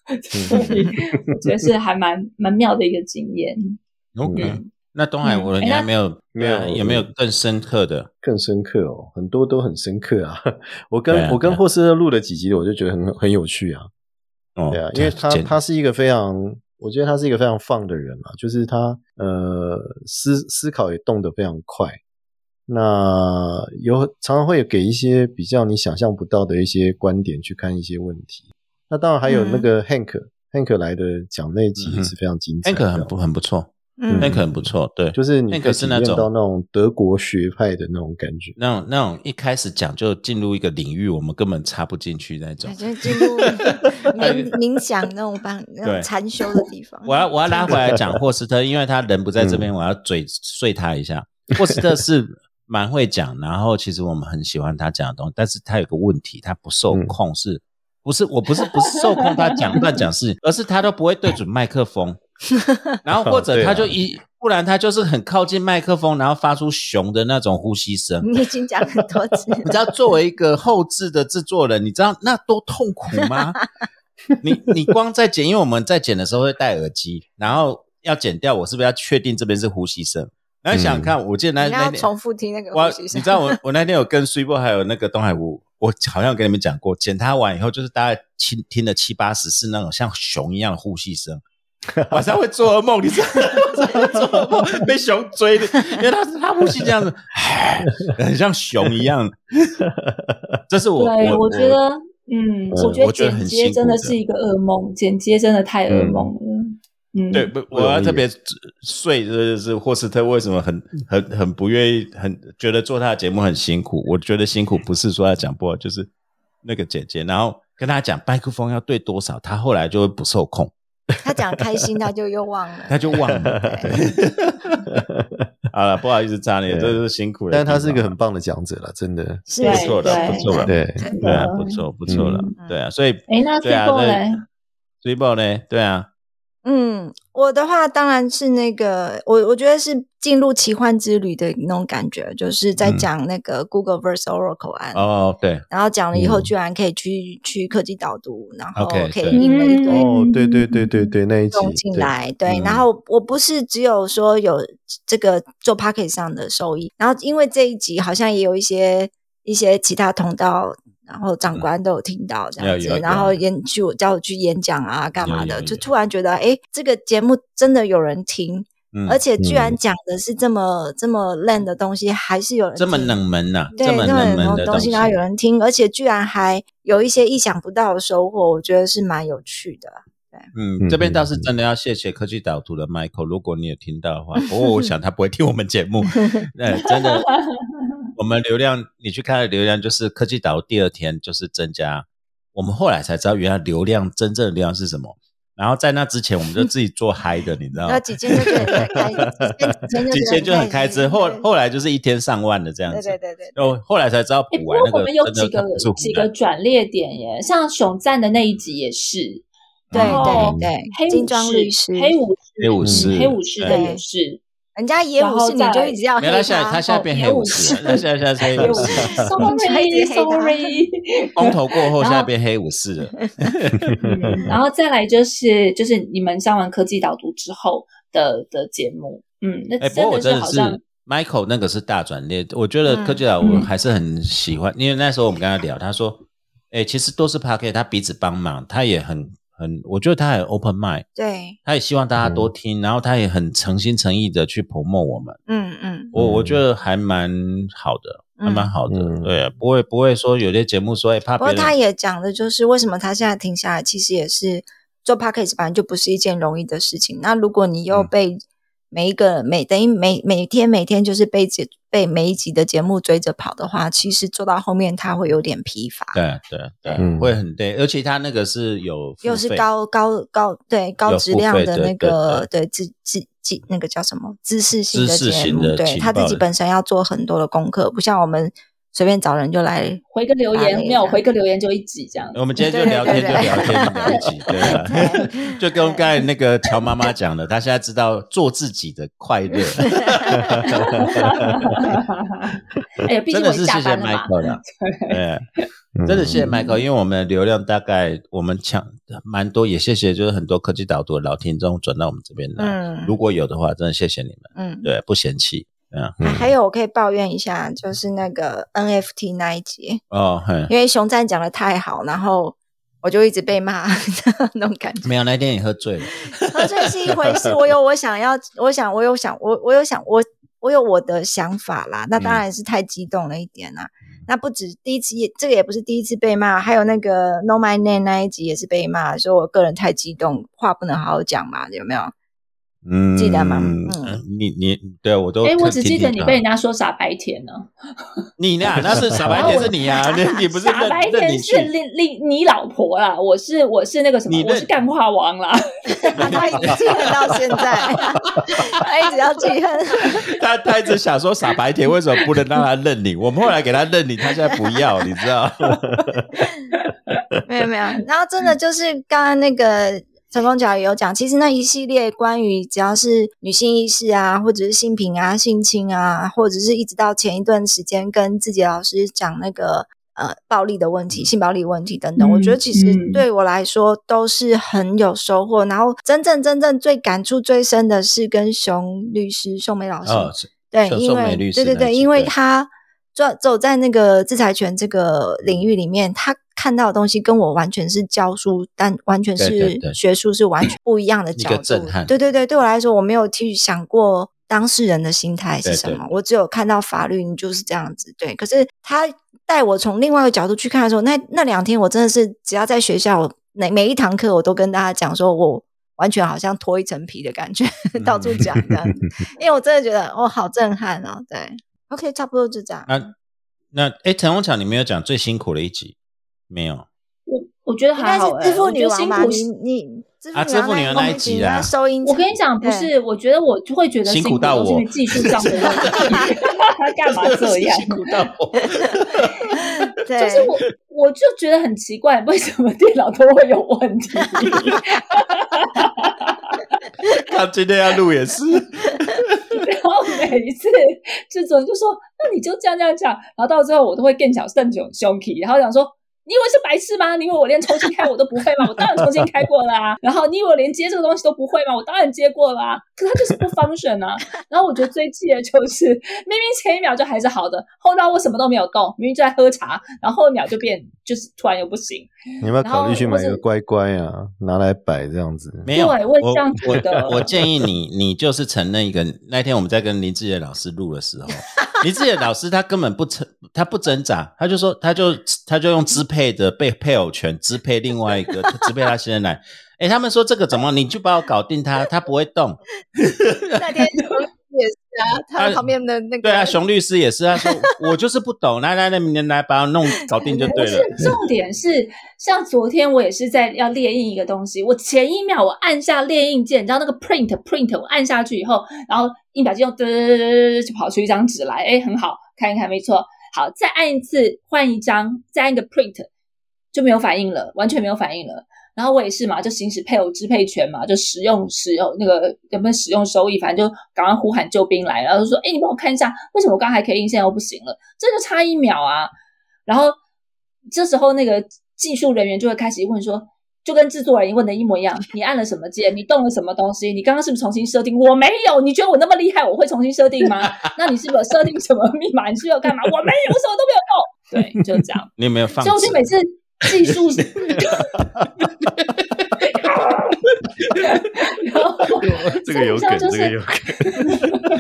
所以我觉得是还蛮蛮妙的一个经验。OK，嗯那东海，嗯我你哎还没有没有呃有没有更深刻的？更深刻哦，很多都很深刻啊。我跟、我跟霍斯特录了几集，我就觉得很很有趣啊。哦，对啊，因为他他是一个非常，我觉得他是一个非常放的人嘛，就是他呃思思考也动得非常快。那有常常会给一些比较你想象不到的一些观点去看一些问题。那当然还有那个 Hank、Hank 来的讲那集也是非常精彩的 Hank 很不很不错嗯，Hank 很不错，对，就是你可以是那种体验到那种德国学派的那种感觉。那种那种一开始讲就进入一个领域，我们根本插不进去那种对，。就是进入 冥冥想那种帮那种对禅修的地方。我要我要拉回来讲霍斯特，因为他人不在这嗯边，我要嘴碎他一下。霍斯特是蛮会讲，然后其实我们很喜欢他讲的东西，但是他有个问题，他不受嗯控，是不是？我不是不是受控他讲乱讲事，而是他都不会对准麦克风，然后或者他就一，不然他就是很靠近麦克风，然后发出熊的那种呼吸声。你已经讲很多次 你知道，作为一个后置的制作人，你知道那多痛苦吗？你你光在剪，因为我们在剪的时候会戴耳机，然后要剪掉，我是不是要确定这边是呼吸声？然后想想看，我记得那你那天要重复听那个呼吸声。你知道我我那天有跟 s u p e 还有那个东海吴，我好像有跟你们讲过，剪它完以后就是大概听听了七八十次那种像熊一样的呼吸声。晚上会做噩梦，你知道吗？做噩梦，被熊追的，因为他他呼吸这样子，很像熊一样。这是我对，我我觉得，嗯，我我觉得剪接真的是一个噩梦，剪接真的太噩嗯梦了。嗯，对，不，我要特别睡，就是霍斯特为什么很很很不愿意，很觉得做他的节目很辛苦。我觉得辛苦不是说他讲不好，就是那个姐姐，然后跟他讲麦克风要对多少，他后来就会不受控，他讲开心，他就又忘了。他就忘了。好了，不好意思，扎你，对这是辛苦了。但是他是一个很棒的讲者了，真的。是不错的，对不错了，对，对啊，不错不错了，嗯对啊，所以哎，那对啊 Triple 对呢？追爆呢，对啊，嗯，我的话当然是那个，我我觉得是进入奇幻之旅的那种感觉，就是在嗯。讲那个 Google vs Oracle 案。哦，对，然后讲了以后，嗯。居然可以去去科技导读，然后可以对印了一堆哦，对对对对对，那一集进来，对，嗯。然后我不是只有说有这个做 Pocket 上的收益，然后因为这一集好像也有一些一些其他通道，然后长官都有听到这样子，然后演去我叫我去演讲啊，干嘛的，就突然觉得，哎，这个节目真的有人听，嗯而且居然嗯。讲的是这么这么烂的东西，还是有人听这么冷门呐，对，这么那冷门的种东西，然后有人听，而且居然还有一些意想不到的收获，我觉得是蛮有趣的。嗯，这边倒是真的要谢谢科技导图的 Michael，如果你有听到的话，不过我想他不会听我们节目。呃，真的，我们流量，你去看的流量就是科技导第二天就是增加，我们后来才知道原来流量真正的流量是什么。然后在那之前，我们就自己做嗨的，你知道吗然后？几千就觉得很开心，几千 就很开支，后后来就是一天上万的这样子。对对对对，哦，后来才知道哎，补完那个不过我们有真几个几个转捩点耶，像熊赞的那一集也是，对对对黑武士黑武黑武士士黑武士的也是，人家野武士你就一直要黑没有他现在他现在哦变黑武士士了，他现在现在是黑武士。sorry 一直黑他 sorry，风头过后，现在变黑武士了。嗯，然后再来就是就是你们上完科技导读之后的的节目，嗯，那哎，不真过我真的是好像 Michael 那个是大转捩，我觉得嗯科技导我嗯还是很喜欢，因为那时候我们跟他聊，他说，哎，其实都是 p a r k e 他彼此帮忙，他也很很，我觉得他很 open mind，对，他也希望大家多听，然后他也很诚心诚意的去 promote 我们，嗯嗯，我我觉得还蛮好的，还蛮好的，嗯。对，不会不会说有些节目说，哎，怕不别人，过他也讲的就是为什么他现在停下来，其实也是做 p a c k a g e 本来就不是一件容易的事情。那如果你又嗯。被每一个每等于每每天每天就是被节被每一集的节目追着跑的话，其实做到后面他会有点疲乏。对对对，嗯会很对，而且他那个是有又是高高高对高质量的那个对知知知那个叫什么知识性的节目，对他自己本身要做很多的功课，不像我们随便找人就来。回个留言没有回个留言就一集这样。我们今天就聊天就聊天聊一起，对。啊，就跟刚才那个乔妈妈讲的，她现在知道做自己的快乐，哎呀，毕竟真的是谢谢下班了嘛。Michael 了，对，嗯。真的谢谢 Michael，因为我们的流量大概我们抢蛮多，也谢谢就是很多科技导读的老听众转到我们这边来，嗯。如果有的话，真的谢谢你们，嗯，对，不嫌弃，还有我可以抱怨一下，就是那个 NFT 那一集，哦，嘿，因为熊赞讲的太好，然后我就一直被骂 那种感觉。没有那天你喝醉了，喝醉是一回事，我有我想要，我想我有想我我有想我我有我的想法啦。那当然是太激动了一点啦。那不止第一次也，这个也不是第一次被骂，还有那个 Know My Name 那一集也是被骂，说我个人太激动，话不能好好讲嘛，有没有？嗯，记得吗嗯你你对我都哎，我只记得你被人家说傻白甜呢。你呢？那是傻白甜是你啊，你你不是傻白甜是另另你老婆啦，我是我是那个什么我是干话王啦。他一直记恨到现在，他一直要记恨。他他一直想说傻白甜为什么不能让他认领？我们后来给他认领，他现在不要，你知道？没有没有，然后真的就是刚刚那个成功角也有讲，其实那一系列关于只要是女性意识啊，或者是性平啊、性侵啊，或者是一直到前一段时间跟自己老师讲那个呃暴力的问题、性暴力问题等等，我觉得其实嗯对我来说都是很有收获。然后真正真正最感触最深的是跟熊律师、宋梅老师哦，对，因为对对对，因为他走走在那个制裁权这个领域里面，他看到的东西跟我完全是教书，但完全是学术是完全不一样的角度。个震撼对对对，对我来说，我没有去想过当事人的心态是对对什么，我只有看到法律你就是这样子。对，可是他带我从另外一个角度去看的时候，那那两天我真的是只要在学校，我每每一堂课我都跟大家讲说我。完全好像脱一层皮的感觉，到处讲这样子。因为我真的觉得哦，好震撼哦。对，OK，差不多就这样。那那哎，陈宏强，你没有讲最辛苦的一集没有？我我觉得还好、欸，致富我觉女王吧？得辛苦你你啊支付女王那一集啊收音，我跟你讲，不是，我觉得我就会觉得辛苦苦到我因为技术上的问 题。干嘛这 样？辛苦到我。就是我，我就觉得很奇怪，为什么电脑都会有问题？他今天要录也是，然后每一次制作人就说：“那你就这样这样讲。”然后到最后我都会更小更囧凶气，然后讲说。你以为是白痴吗？你以为我连重新开我都不会吗？我当然重新开过了啊。然后你以为我连接这个东西都不会吗？我当然接过了啊。可它就是不 function 啊。然后我觉得最气的就是，明明前一秒就还是好的，后到我什么都没有动，明明就在喝茶，然后后一秒就变就是突然又不行。你要不要考虑去买一个乖乖啊，拿来摆这样子？没有，对我这样觉得我我建议你，你就是承认一个。那天我们在跟林志杰老师录的时候，林志杰老师他根本不挣，他不挣扎，他就说，他就他就用支配的被配偶权支配另外一个，支配他先生来。哎，他们说这个怎么，你就把我搞定他，他不会动。那天也是啊，他旁边的那个对啊，熊律师也是，他说我就是不懂，来来来，明天来把它弄搞定就对了。，重点是，像昨天我也是在要列印一个东西，我前一秒我按下列印键，你知道那个 print print，我按下去以后，然后印表机用嘚就跑出一张纸来，哎，很好，看一看，没错，好，再按一次换一张，再按一个 print 就没有反应了，完全没有反应了。然后我也是嘛，就行使配偶支配权嘛，就使用使用那个有没有使用收益，反正就赶快呼喊救兵来，然后就说：“哎，你帮我看一下，为什么我刚刚还可以印，现在又不行了？这就差一秒啊！”然后这时候那个技术人员就会开始问说，就跟制作人问的一模一样，你按了什么键？你动了什么东西？你刚刚是不是重新设定？我没有，你觉得我那么厉害，我会重新设定吗？那你是不是有设定什么密码？你是不是有干嘛？我没有，我什么都没有动。对，就这样。你有没有放纸所以？每次技术，然 后这个有梗，就是这个有梗。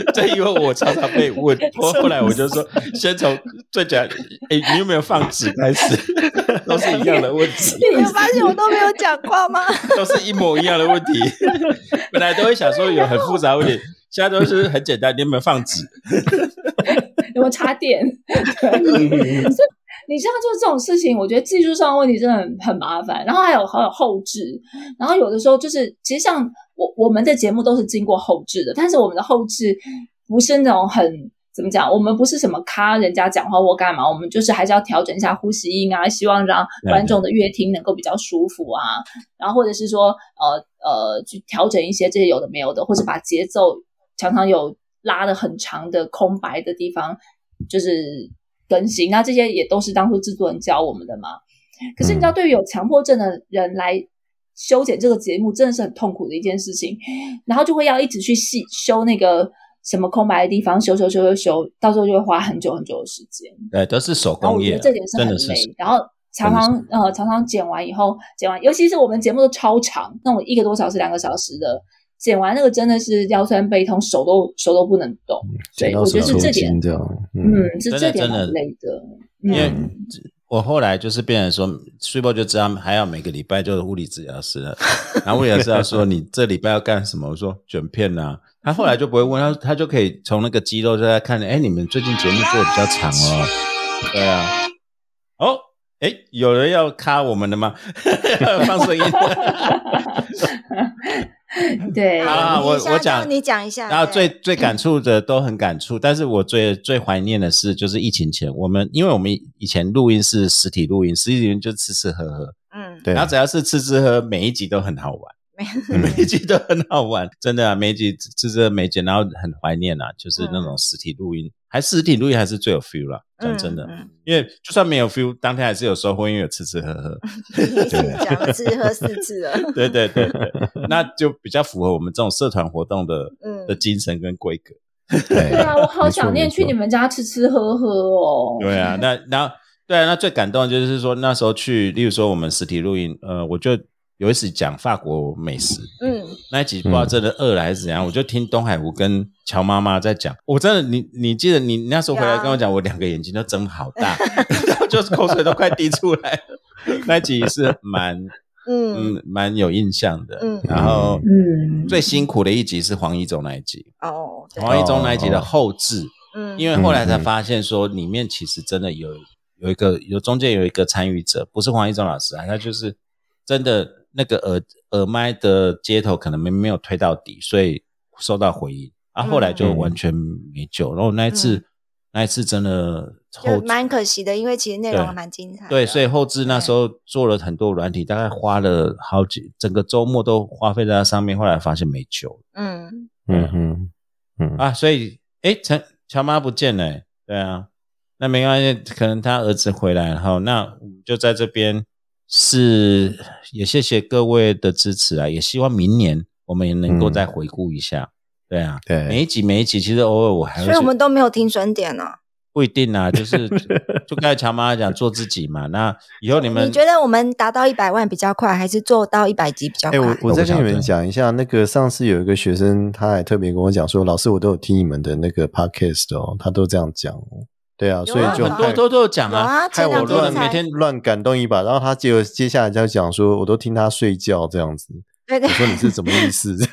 这因为我常常被问，我后来我就说，先从最简单，哎，你有没有放纸开始，都是一样的问题，你有发现我都没有讲话吗？都是一模一样的问题。本来都会想说有很复杂的问题，现在都是很简单，你有没有放纸？有没有插电？对，所以你知道，就是这种事情，我觉得技术上的问题真的很很麻烦。然后还有还有后置，然后有的时候就是，其实像我我们的节目都是经过后置的，但是我们的后置不是那种很怎么讲，我们不是什么咔人家讲话或干嘛，我们就是还是要调整一下呼吸音啊，希望让观众的乐听能够比较舒服啊，然后或者是说呃呃去调整一些这些有的没有的，或者把节奏常常有拉的很长的空白的地方，就是更新。那这些也都是当初制作人教我们的嘛。可是你知道，对于有强迫症的人来修剪这个节目，真的是很痛苦的一件事情。然后就会要一直去细修那个什么空白的地方，修修修修修，到时候就会花很久很久的时间。对，都是手工业这点是很累。然后常常呃常常剪完以后，剪完，尤其是我们节目都超长，那种一个多小时、两个小时的，剪完那个真的是腰酸背痛，手都手都不能动。对，剪到我觉得是这点，这样，嗯，是真的这点很累的。因为嗯，我后来就是变成说 p e 就知道还要每个礼拜就是物理治疗师了，然后物理治疗师要说你这礼拜要干什么，我说卷片呐、他后来就不会问他，他就可以从那个肌肉就在看，哎，你们最近节目做的比较长哦，对啊，哦，哎，有人要卡我们的吗？放声音。对，好啦我我讲。你讲一下，然后最最感触的都很感触，但是我最最怀念的是，就是疫情前，我们因为我们以前录音是实体录音，实体录音就吃吃喝喝，嗯，对然后只要是吃吃喝，每一集都很好玩，每一集。都很好玩，真的啊，每一集吃吃喝每一集，然后很怀念啊，就是那种实体录音，还实体录音还是最有 feel 啦，讲真的，嗯因为就算没有 feel，当天还是有收获，因为有吃吃喝喝，已经讲吃喝四次了，对对对对，那就比较符合我们这种社团活动的 嗯。的精神跟规格。对啊，我好想念去你们家吃吃喝喝哦。对啊，那然后对啊，那最感动的就是说那时候去，例如说我们实体录音，呃，我就有一次讲法国美食，嗯，那一集不知道真的饿了还是怎样，我就听东海湖跟乔妈妈在讲，我真的你你记得你你那时候回来跟我讲，我两个眼睛都睁好大，然后就是口水都快滴出来了。那一集是蛮嗯。嗯，蛮有印象的。嗯。然后嗯。最辛苦的一集是黄一中那一集，哦，黄一中那一集的后置，嗯。因为后来才发现说里面其实真的有有一个有中间有一个参与者，不是黄一中老师啊，他就是真的那个耳耳麦的接头可能没没有推到底，所以收到回音，啊，后来就完全没救。然后那一次、嗯那一次真的后就蛮可惜的，因为其实内容对还蛮精彩的。对，所以后置那时候做了很多软体，大概花了好几整个周末都花费在它上面，后来发现没救嗯嗯，嗯，嗯啊，所以诶，陈乔妈不见了、欸对啊，那没关系，可能他儿子回来了，然后那我们就在这边是也谢谢各位的支持啊，也希望明年我们也能够嗯再回顾一下，对啊，对每一集每一集其实偶尔我还会所以我们都没有停损点呢。不一定啊，就是就刚才乔妈讲做自己嘛，那以后你们你觉得我们达到一百万比较快，还是做到一百集比较哎、快？我我再跟你们讲一下，那个上次有一个学生，他还特别跟我讲说，老师，我都有听你们的那个 podcast 哦，他都这样讲哦。对啊，所以就很多都都有讲啊，害前我乱两天才每天乱感动一把，然后他接接下来就讲说，我都听他睡觉这样子。对。对我说你是什么意思？这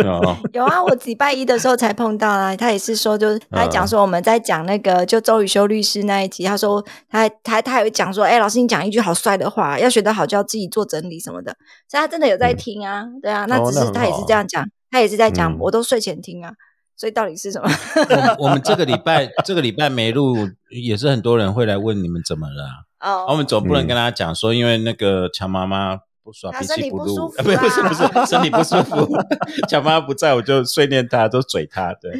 样 哦，有啊，我礼拜一的时候才碰到啊，他也是说，就是他还讲嗯说我们在讲那个就周宇修律师那一集，他说他他他有讲说，哎、老师你讲一句好帅的话，要学得好就要自己做整理什么的，所以他真的有在听啊，对啊，那只是他也是好这样讲，他也是在讲，嗯。我都睡前听啊，所以到底是什么？我们我们这个礼拜 这个礼拜没录，也是很多人会来问你们怎么了、啊，哦。我们总不能跟他讲说，因为那个强妈妈不耍，脾气不录，不是不是不啊是身体不舒服，强妈妈不在我就碎念她，都嘴她，对。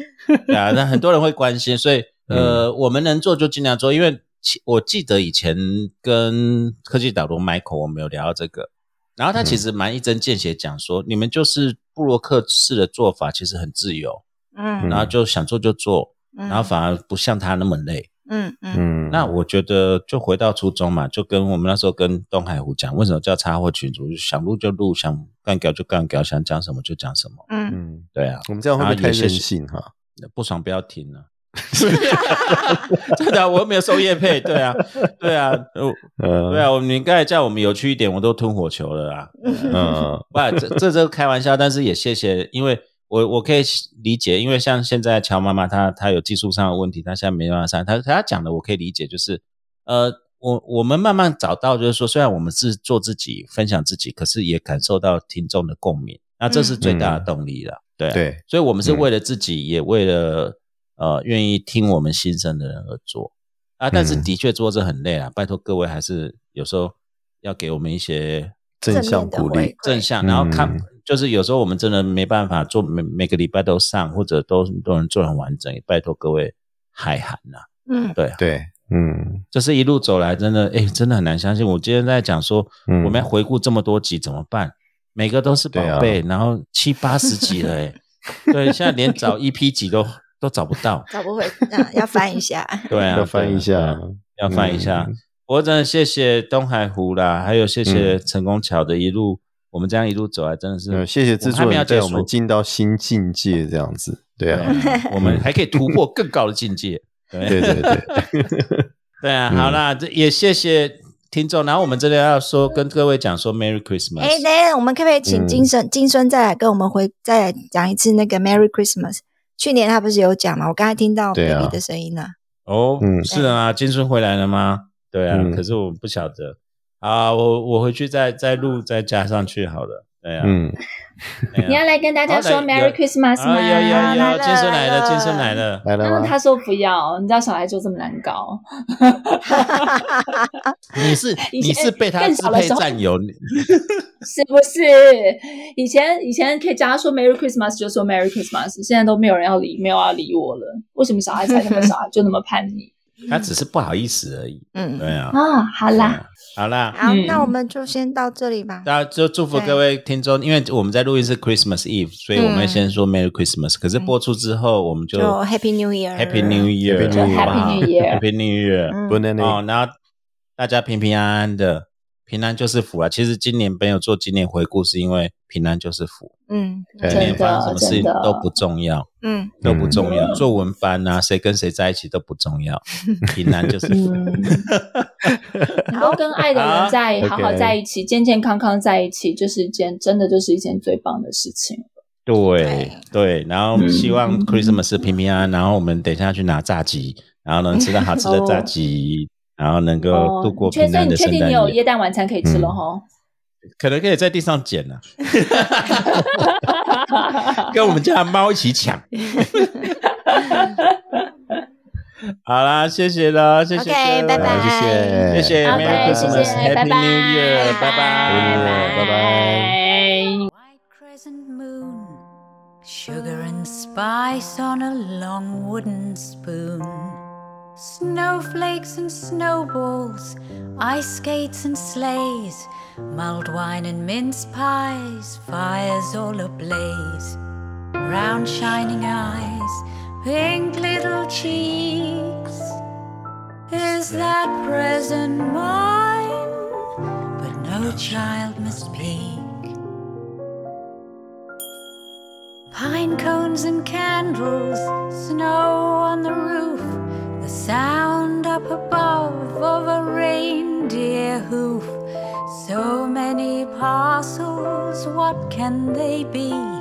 对啊，那很多人会关心，所以呃，我们能做就尽量做，因为其我记得以前跟科技导读 Michael 我们有聊到这个，然后他其实蛮一针见血讲说，你们就是布洛克式的做法，其实很自由，嗯然后就想做就做，嗯然后反而不像他那么累。嗯嗯嗯，那我觉得就回到初衷嘛，就跟我们那时候跟东海湖讲，为什么叫插货群主，想录就录，想干掉就干掉，想讲什么就讲什么。嗯，嗯，对啊，我们这样会不会太任性哈？不爽不要听了。真的啊、我又没有收叶配，对啊，对啊，呃呃，对啊，我你刚才叫我们有趣一点，我都吞火球了啊。嗯，不，这这这开玩笑，但是也谢谢，因为我我可以理解，因为像现在乔妈妈她她有技术上的问题，她现在没办法上，她她讲的我可以理解，就是呃，我我们慢慢找到，就是说，虽然我们是做自己分享自己，可是也感受到听众的共鸣，那这是最大的动力了，对啊对，所以我们是为了自己，也为了呃愿意听我们心声的人而做。啊，但是嗯。的确做这很累啊，拜托各位还是有时候要给我们一些。正向鼓励正向，然后看、嗯就是有时候我们真的没办法做每每个礼拜都上，或者都都能做很完整，也拜托各位海涵呐、嗯对啊，对，嗯这是一路走来，真的哎，真的很难相信。我今天在讲说，嗯我们要回顾这么多集怎么办？每个都是宝贝，然后七八十集了哎，对，现在连找一批集都都找不到，找不回，啊要翻一下。对啊，要翻一下啊，要翻一下。嗯我真的谢谢东海湖啦，还有谢谢嗯成功桥的一路，我们这样一路走来，真的是呃，谢谢制作人带我们进到新境界，这样子，对啊，我们还可以突破更高的境界。对 对对对，啊，嗯好啦，这也谢谢听众。然后我们这里要说跟各位讲说 Merry Christmas。哎，等下，我们可不可以请嗯金孙金孙再来跟我们回再来讲一次那个 Merry Christmas？去年他不是有讲吗？我刚才听到 baby 的声音了。哦，嗯是啊，金孙回来了吗？对啊，嗯可是我不晓得。啊，我我回去再再录再加上去好了。对啊，嗯，啊你要来跟大家说 Merry Christmas 吗？啊，有有有，来了金孙来了，来了金孙来了。然后来了？他说不要，你知道小孩就这么难搞。你是你是被他支配占有，你 是不是？以前以前可以叫他说 Merry Christmas 就说 Merry Christmas，现在都没有人要理，没有要理我了。为什么小孩才那么小就那么叛逆 他只是不好意思而已。嗯，对啊，啊？好啦，好啦，好，嗯那我们就先到这里吧。大家就祝福各位听众，因为我们在录音是 Christmas Eve，所以我们会先说 Merry Christmas。可是播出之后，我们就就 Happy New Year Happy New Year，Happy New Year 好不好 Happy New Year Happy New Year。然后大家平平安安的，平安就是福啊。其实今年没有做今年回顾，是因为平安就是福，嗯对今年发生什么事情都不重要，嗯，都不重要。做文班啊，谁跟谁在一起都不重要，平安就是福。嗯，能够跟爱的人在好好在一起，健健康康在一起，就是一件真的就是一件最棒的事情。对对，然后嗯希望 Christmas 平平安安，然后我们等一下去拿炸鸡，然后能吃到好吃的炸鸡，然后能够度过平淡的圣诞、哦、你确定你有椰蛋晚餐可以吃了哈、可能可以在地上捡呢、跟我们家猫一起抢。好啦，谢谢啦，谢谢拜拜，谢谢，谢谢，Merry Christmas，Happy New Year，拜拜，拜拜。Sugar and spice on a long wooden spoon. Snowflakes and snowballs, ice skates and sleighs, mulled wine and mince pies, fires all ablaze. Round shining eyes, pink little cheeks. Is that present mine? But no child must peek. Pine cones and candles, snow on the roof, the sound up above of a reindeer hoof. So many parcels, what can they be?